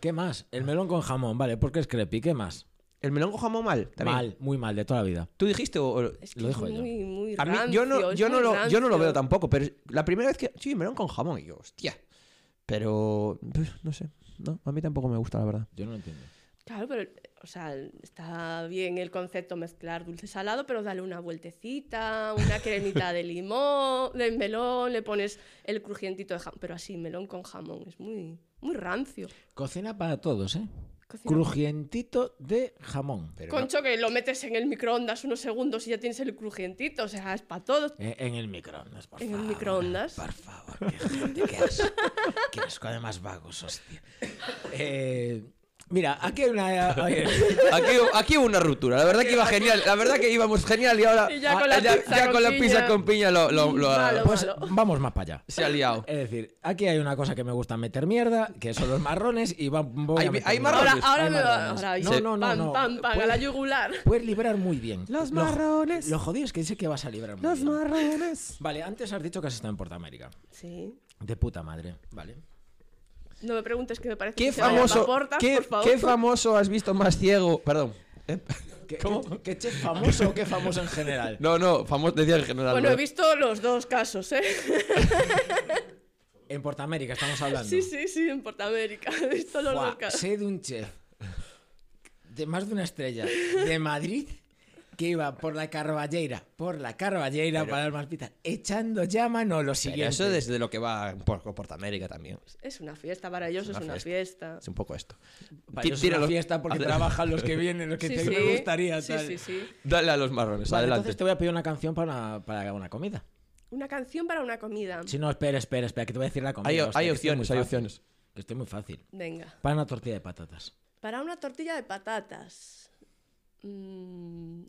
¿Qué más? El melón con jamón, vale, porque es creepy. ¿Qué más? ¿El melón con jamón mal? También. Mal, muy mal, de toda la vida. ¿Tú dijiste o...? o- Es que Lo es yo. muy, muy A mí, yo no, rancio, yo, lo, yo no lo veo rancio. tampoco, pero la primera vez que... Sí, melón con jamón. Y yo, hostia. Pero... pues, No sé. No, a mí tampoco me gusta, la verdad. Yo no lo entiendo. Claro, pero, o sea, está bien el concepto mezclar dulce salado, pero dale una vueltecita, una cremita de limón, de melón, le pones el crujientito de jamón, pero así, melón con jamón, es muy, muy rancio. Cocina para todos, ¿eh? Crujientito de jamón. Concho, que lo metes en el microondas unos segundos y ya tienes el crujientito, o sea, es para todos. Eh, en el microondas, por En el favor. microondas. Por favor, qué gente, qué asco. Qué asco, además vagos, hostia. Eh, mira, aquí hay una... oye, Aquí, aquí hubo una ruptura. La verdad que iba genial. La verdad que íbamos genial y ahora... Y ya con la ya- pizza ya con con la piña. pizza con piña lo, lo- lo Malo. pues vamos más para allá. se ha liado. Es decir, aquí hay una cosa que me gusta meter mierda, que son los marrones, y va, voy Hay- a meter hay mierda. Ahora, marrones. ahora Hay me va. marrones. Ahora, No, no, no, pam, no. pam, pam, a Puedes- la yugular. Puedes librar muy bien. Los Lo- marrones. Lo jodido es que sé que vas a librar muy Los bien. marrones. Vale, antes has dicho que has estado en Portamérica. Sí. De puta madre, vale. No me preguntes qué me parece ¿Qué que se famoso, pa' portas, qué, por favor. qué famoso has visto más ciego? Perdón. ¿Eh? ¿Qué, ¿Qué, qué chef famoso o qué famoso en general? No, no, famoso decía en general. Bueno, ¿no? he visto los dos casos, ¿eh? En Portamérica estamos hablando. Sí, sí, sí, en Portamérica. He visto los dos casos. sé de un chef de más de una estrella de Madrid que iba por la Carballeira, por la Carballeira para dar más pizza, echando ya mano lo Pero siguiente. eso desde lo que va por Portamérica también. Es una fiesta para ellos, es una una, fiesta. fiesta. Es un poco esto. Para ellos es tira una los- fiesta porque trabajan los que vienen, los que Sí, te, sí. me gustaría. Sí, tal. sí, sí. Dale a los marrones, Vale, adelante. entonces te voy a pedir una canción para una, para una comida. Una canción para una comida. Si no, espera, espera, espera, que te voy a decir la comida. Hay, hostia, hay opciones, hay opciones. que Estoy muy fácil. Venga. Para una tortilla de patatas. Para una tortilla de patatas. Mm,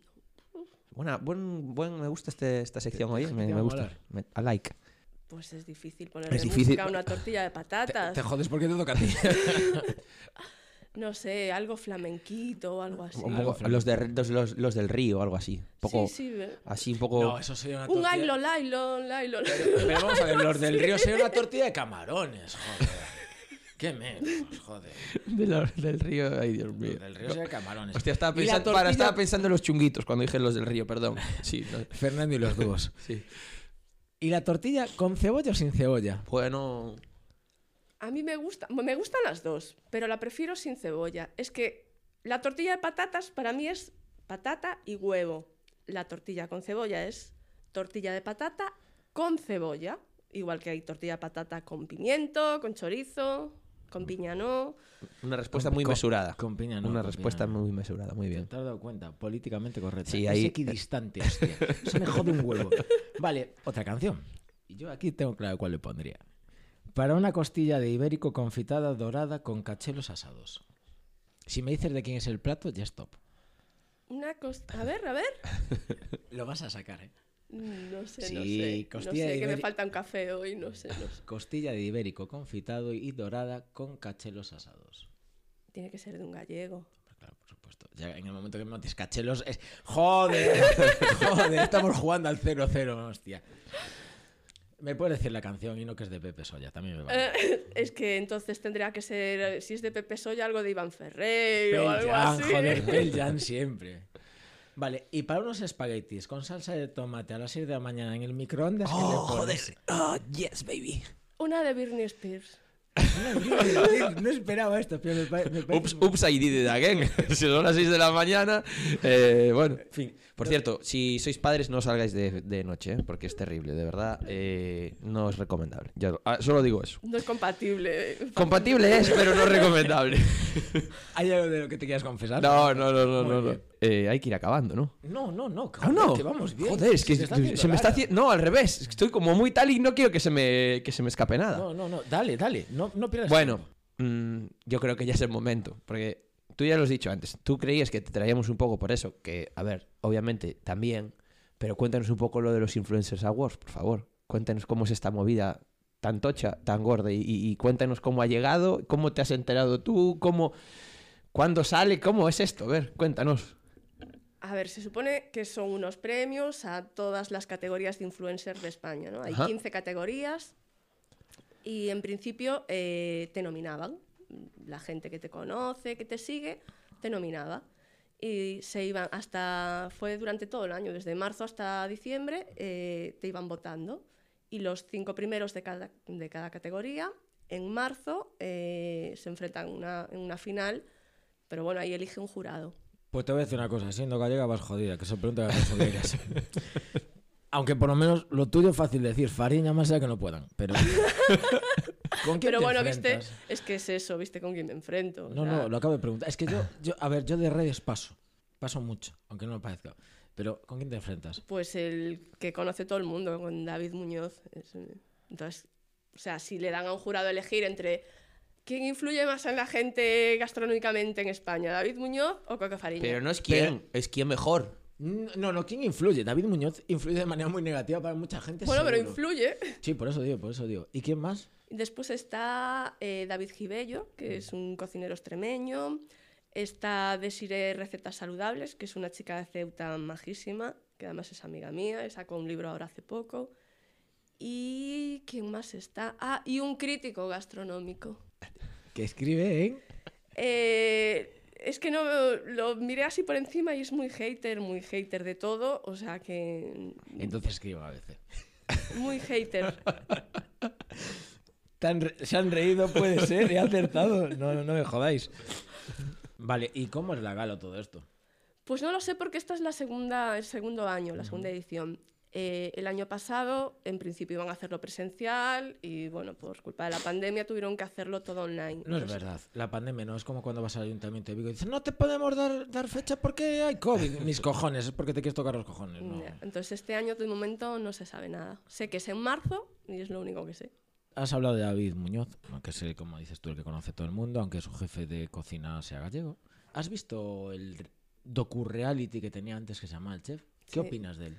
Buena, buen, buen, me gusta este- esta sección hoy, me, Te a gusta. Me- I like. pues es difícil ponerle Es difícil. música a una tortilla de patatas. Te jodes porque te toca a ti. No sé, algo flamenquito o algo así. Un Algo los, de- los, los- los del río, algo así. Un poco, Sí, sí. Así, un poco. No, eso sería una Un tortilla. ailo, lailo, lailo. Pero vamos a ver, los del río sería una tortilla de camarones, joder. Qué menos, joder. de del río, ay Dios mío. Del río sería camarones. Hostia, estaba Y la pensando, para, tortilla- estaba pensando en los chunguitos cuando dije los del río, perdón. Sí, no, Fernando y los dúos. sí. ¿Y la tortilla con cebolla o sin cebolla? Bueno, A mí me gusta, me gustan las dos, pero la prefiero sin cebolla. Es que la tortilla de patatas para mí es patata y huevo. La tortilla con cebolla es tortilla de patata con cebolla. Igual que hay tortilla de patata con pimiento, con chorizo, con piña no. Una respuesta Con- muy con- mesurada. con piña no, Una respuesta no. muy mesurada, muy bien. ¿Te has dado cuenta? Políticamente correcto. Sí, es ahí- equidistante, hostia. Eso me jode un huevo. Vale, otra canción. Y yo aquí tengo claro cuál le pondría. Para una costilla de ibérico confitada dorada con cachelos asados. Si me dices de quién es el plato, ya stop. Una cosa. A ver, a ver. Lo vas a sacar, ¿eh? No sé, no sé. No costilla sé, de que me falta un café hoy, no sé, no sé. Costilla de ibérico confitado y dorada con cachelos asados. Tiene que ser de un gallego. Claro, por supuesto. Ya en el momento que me metes cachelos es... ¡Joder! ¡Joder! Estamos jugando al 0-0, hostia. Me puedes decir la canción y no que es de Pepe Soya, también me vale. Eh, es que entonces tendría que ser, si es de Pepe Soya, algo de Iván Ferrer o algo Jam, así. joder, Pearl Jam siempre. Vale, y para unos espaguetis con salsa de tomate a las 6 de la mañana en el microondas, ¿qué le pones? Oh, yes, baby. Una de Britney Spears. No esperaba esto, pero me, pare- me parece... Ups, ups, I did it again. si son las 6 de la mañana. eh, bueno, en fin. Por cierto, si sois padres, no salgáis de, de noche, ¿eh? porque es terrible, de verdad. eh, no es recomendable. Ya, ah, solo digo eso. No es compatible. Compatible es, pero no es recomendable. ¿Hay algo de lo que te quieras confesar? No, no, no, no. no. Eh, hay que ir acabando, ¿no? No, no, no. Ah, no. que vamos bien. Joder, es que está se, me está haciendo. No, al revés. Estoy como muy tal y no quiero que se me, que se me escape nada. No, no, no. Dale, dale. No, no pierdas Bueno, mm, yo creo que ya es el momento, porque tú ya lo has dicho antes, tú creías que te traíamos un poco por eso, que, a ver, obviamente también, pero cuéntanos un poco lo de los Influencers Awards, por favor. Cuéntanos cómo es esta movida tan tocha, tan gorda, y- y cuéntanos cómo ha llegado, cómo te has enterado tú, cómo, cuándo sale, cómo es esto, a ver, cuéntanos. A ver, se supone que son unos premios a todas las categorías de influencers de España, ¿no? Hay Ajá. 15 categorías y en principio eh, te nominaban. La gente que te conoce, que te sigue, te nominaba. Y se iban hasta, fue durante todo el año, desde marzo hasta diciembre, eh, te iban votando. Y los cinco primeros de cada, de cada categoría, en marzo, eh, se enfrentan una- en una final, pero bueno, ahí elige un jurado. Pues te voy a decir una cosa. Siendo gallega vas jodida, que se pregunta que jodieras. Aunque por lo menos lo tuyo es fácil decir. Fariña más sea que no puedan. Pero... ¿Con quién Pero te bueno, viste, enfrentas? es que es eso, viste con quién me enfrento. o No, sea, no, lo acabo de preguntar. Es que yo, yo, a ver, yo de redes paso. Paso mucho, aunque no lo parezca. Pero ¿con quién te enfrentas? Pues el que conoce todo el mundo, con David Muñoz. eh, entonces, o sea, si le dan a un jurado elegir entre quién influye más en la gente gastronómicamente en España, David Muñoz o Coque Fariña. Pero no es quién, es quién mejor. No, no, ¿quién influye? David Muñoz influye de manera muy negativa para mucha gente. bueno, pero influye. Sí, por eso digo, por eso digo. ¿Y quién más? Después está eh, David Gibello, que es un cocinero extremeño. Está Desiree Recetas Saludables, que es una chica de Ceuta majísima, que además es amiga mía, sacó un libro ahora hace poco. ¿Y quién más está? Ah, y un crítico gastronómico. Que escribe en... Eh, es que no lo miré así por encima y es muy hater, muy hater de todo, o sea que Entonces escribe a veces. muy hater. Tan se han reído, puede ser, he acertado. No, no, no me jodáis. Vale, ¿y cómo es la gala todo esto? Pues no lo sé porque esta es la segunda, el segundo año, la segunda edición. Eh, el año pasado, en principio, iban a hacerlo presencial y, bueno, por culpa de la pandemia tuvieron que hacerlo todo online. No es verdad. La pandemia no es como cuando vas al ayuntamiento de Vigo y dices, no te podemos dar, dar fecha porque hay COVID. Mis cojones, es porque te quieres tocar los cojones. No. Entonces, este año, de momento, no se sabe nada. Sé que es en marzo y es lo único que sé. Has hablado de David Muñoz, que es, como dices tú, el que conoce todo el mundo, aunque su jefe de cocina sea gallego. ¿Has visto el docu-reality que tenía antes que se llama El Chef? ¿Qué Sí. opinas de él?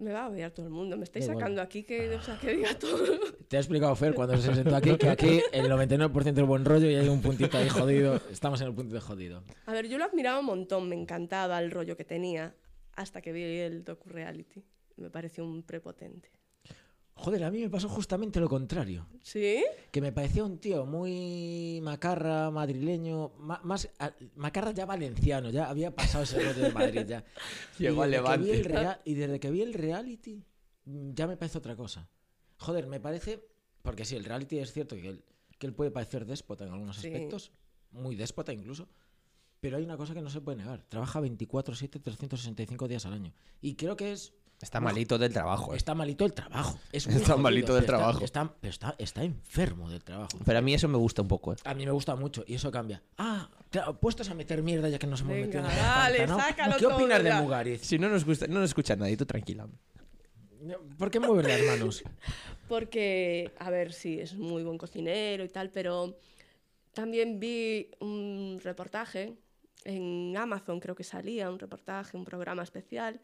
Me va a odiar todo el mundo. Me estáis sacando aquí que, o sea, que diga todo. Te ha explicado Fer cuando se sentó aquí que aquí el 99% es buen rollo y hay un puntito ahí jodido. Estamos en el punto de jodido. A ver, yo lo admiraba un montón, me encantaba el rollo que tenía hasta que vi el docu-reality. Me pareció un prepotente. Joder, a mí me pasó justamente lo contrario. ¿Sí? Que me parecía un tío muy macarra, madrileño, ma- más a- macarra ya valenciano, ya había pasado ese rollo de Madrid ya. Llegó Y al Levante. y desde que vi el reality, ya me parece otra cosa. Joder, me parece. Porque sí, el reality es cierto que él que él puede parecer déspota en algunos Sí. aspectos, muy déspota incluso, pero hay una cosa que no se puede negar. Trabaja 24/7, 365 días al año. Y creo que es... Está malito del trabajo. eh. Está malito el trabajo. Es muy Está jodido, malito del está- trabajo. Está, pero está, está enfermo del trabajo. Pero a mí eso me gusta un poco. eh. A mí me gusta mucho y eso cambia. Ah, claro, puestos a meter mierda ya que nos hemos Venga, metido en el dale, pantano. sácalo ¿Qué todo opinas de ya. Mugariz? Si no nos gusta, no nos escucha nadie, tú tranquila. ¿Por qué mueves las manos? Porque, a ver, sí, es muy buen cocinero y tal, pero también vi un reportaje en Amazon, creo que salía, un reportaje, un programa especial,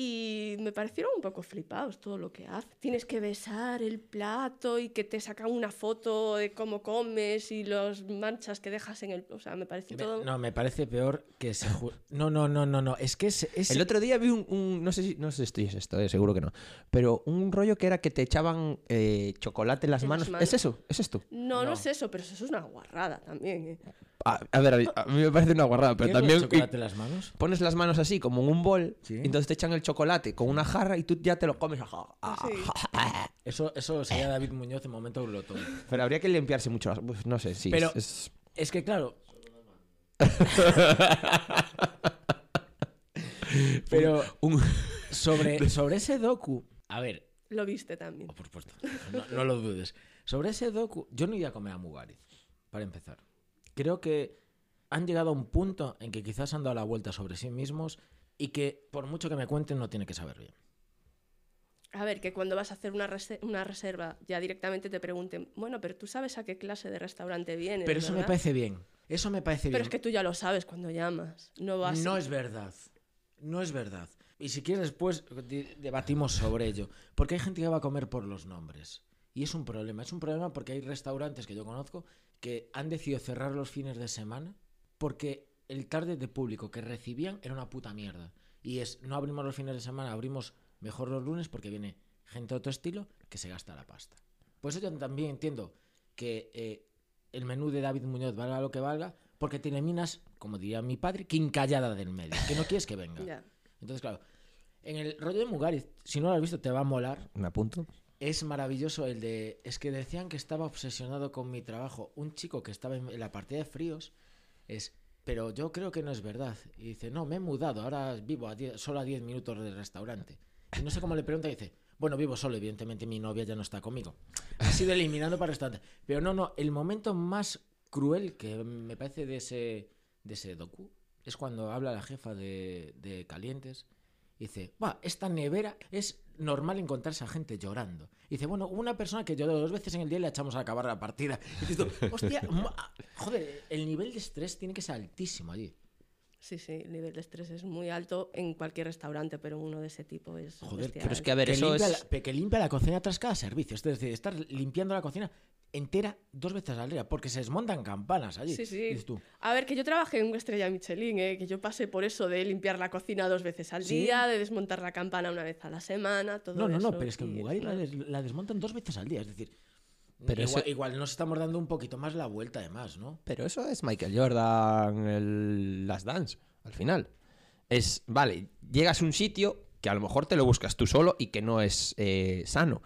y me parecieron un poco flipados todo lo que hace. Tienes que besar el plato y que te sacan una foto de cómo comes y las manchas que dejas en el... O sea, me pareció todo... No, me parece peor que se... ju- No, no, no, no, no. Es que es... es- El otro día vi un, un- no sé si no sé si es esto, eh, seguro que no, pero un rollo que era que te echaban eh, chocolate en las En las manos. manos. ¿Es eso? ¿Es esto? No, no, No. es eso, pero eso es una guarrada también. ¿eh? A, a ver, a mí, a mí me parece una guarrada, pero ¿Qué es lo de también chocolate en las manos? pones las manos así como en un bol, Sí. y entonces te echan el chocolate con una jarra y tú ya te lo comes. Eso, eso sería David Muñoz en momento glotón. Pero habría que limpiarse mucho. las- pues, no sé, sí. Pero- es- Es que claro... Pero un- sobre, sobre ese docu... A ver, Lo viste también. Oh, por supuesto. No, no lo dudes. Sobre ese docu, yo no iría a comer a Mugariz, para empezar. Creo que han llegado a un punto en que quizás han dado la vuelta sobre sí mismos y que, por mucho que me cuenten, no tiene que saber bien. A ver, que cuando vas a hacer una, rese- una reserva, ya directamente te pregunten, bueno, pero tú sabes a qué clase de restaurante vienes. Pero eso me ¿verdad?". parece bien. Eso me parece Pero bien. es que tú ya lo sabes cuando llamas. No vas. No es verdad. No es verdad. Y si quieres después debatimos sobre ello. Porque hay gente que va a comer por los nombres. Y es un problema. Es un problema porque hay restaurantes que yo conozco que han decidido cerrar los fines de semana porque el target de público que recibían era una puta mierda. Y es, no abrimos los fines de semana, abrimos mejor los lunes porque viene gente de otro estilo que se gasta la pasta. Por eso yo también entiendo que eh, el menú de David Muñoz valga lo que valga, porque te eliminas, como diría mi padre, quincallada del medio, que no quieres que venga. Entonces, claro, en el rollo de Mugariz, si no lo has visto, te va a molar. Me apunto. Es maravilloso el de. Es que decían que estaba obsesionado con mi trabajo. Un chico que estaba en la partida de fríos es. Pero yo creo que no es verdad. Y dice, no, me he mudado, ahora vivo a die- solo a 10 minutos del restaurante. Y no sé cómo le pregunta y dice, bueno, vivo solo, evidentemente mi novia ya no está conmigo. Ha sido eliminando para restaurante. Pero no, no, el momento más cruel que me parece de ese, de ese docu es cuando habla la jefa de, de Calientes y dice, va, esta nevera es normal encontrarse a gente llorando. Y dice, bueno, una persona que lloró dos veces en el día y le echamos a acabar la partida. Y dices hostia, ma- joder, el nivel de estrés tiene que ser altísimo allí. Sí, sí, el nivel de estrés es muy alto en cualquier restaurante, pero uno de ese tipo es. Joder, bestial. Pero es que a ver, que, eso limpia es. la, que limpia la cocina tras cada servicio. Es decir, estar limpiando la cocina entera dos veces al día, porque se desmontan campanas allí. Sí, sí. Tú, A ver, que yo trabajé en una estrella Michelin, ¿eh? que yo pasé por eso de limpiar la cocina dos veces al ¿Sí? día, de desmontar la campana una vez a la semana, todo no, no, eso. no, pero es que en y Mugari la, una- des- la desmontan dos veces al día. Es decir, Pero igual, eso- igual nos estamos dando un poquito más la vuelta, además, ¿no? Pero eso es Michael Jordan, el Last Dance, al final. Es, vale, llegas a un sitio que a lo mejor te lo buscas tú solo y que no es eh, sano,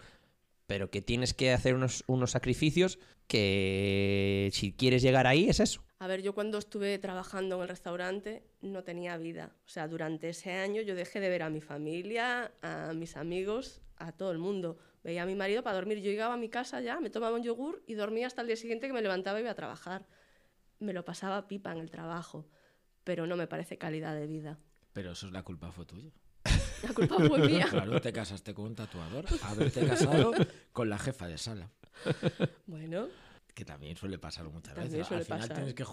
pero que tienes que hacer unos, unos sacrificios que si quieres llegar ahí es eso. A ver, yo cuando estuve trabajando en el restaurante no tenía vida. O sea, durante ese año yo dejé de ver a mi familia, a mis amigos, a todo el mundo. Veía a mi marido para dormir. Yo llegaba a mi casa ya, me tomaba un yogur y dormía hasta el día siguiente que me levantaba y iba a trabajar. Me lo pasaba pipa en el trabajo, pero no me parece calidad de vida. Pero eso es la culpa fue tuya. La culpa fue mía. Claro, te casaste con un tatuador, haberte casado con la jefa de sala. Bueno, Que también suele pasar muchas También veces. suele Al final pasar. tienes que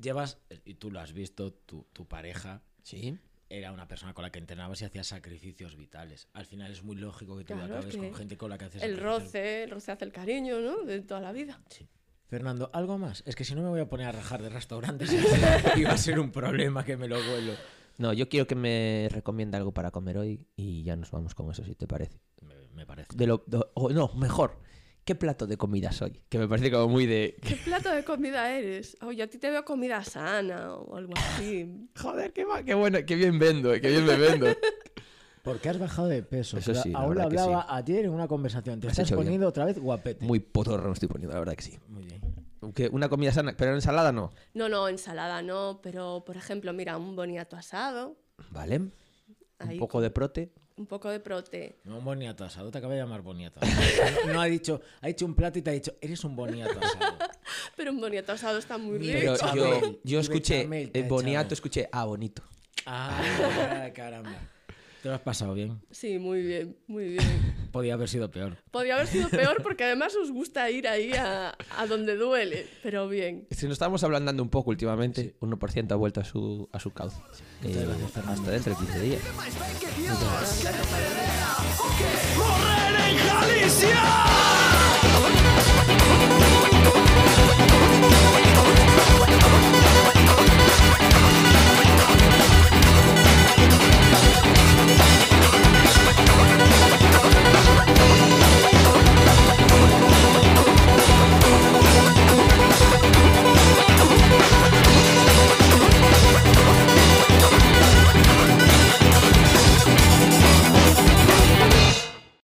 llevas y tú lo has visto, tu, tu pareja Sí. era una persona con la que entrenabas y hacías sacrificios vitales. Al final es muy lógico que tú Claro, acabes que con gente con la que haces el roce, el roce hace el cariño, ¿no? De toda la vida. Sí. Fernando, ¿algo más? Es que si no me voy a poner a rajar de restaurantes y va a ser un problema que me lo vuelo. No, yo quiero que me recomienda algo para comer hoy y ya nos vamos con eso, si te parece. Me, me parece. De lo, de- o no, mejor. ¿Qué plato de comida soy? Que me parece como muy de... ¿Qué plato de comida eres? Oye, a ti te veo comida sana o algo así. Joder, qué, qué bueno, qué bien vendo, eh, qué bien me vendo. Porque has bajado de peso. Eso sí, que hablaba ayer en una conversación. Te Has estás bien. poniendo otra vez guapete. Muy potorro me estoy poniendo, la verdad que sí. Muy bien. Que una comida sana, pero ensalada no. No, no, ensalada no, pero por ejemplo, mira, un boniato asado, Vale. Un Ahí poco de prote. un poco de prote. No, un boniato asado, te acaba de llamar boniato. No, no ha dicho, ha hecho un plato y te ha dicho, eres un boniato asado. Pero un boniato asado está muy rico. Pero yo, yo escuché, el boniato, escuché, ah, bonito. Ah, caramba. Te lo has pasado bien. Sí, muy bien, muy bien. Podía haber sido peor. Podría haber sido peor porque además os gusta ir ahí a, a donde duele, pero bien. Si nos estamos ablandando un poco últimamente, 1% ha vuelto a su, a su cauce. Eh, hasta dentro de 15 días. Morrer en Galicia.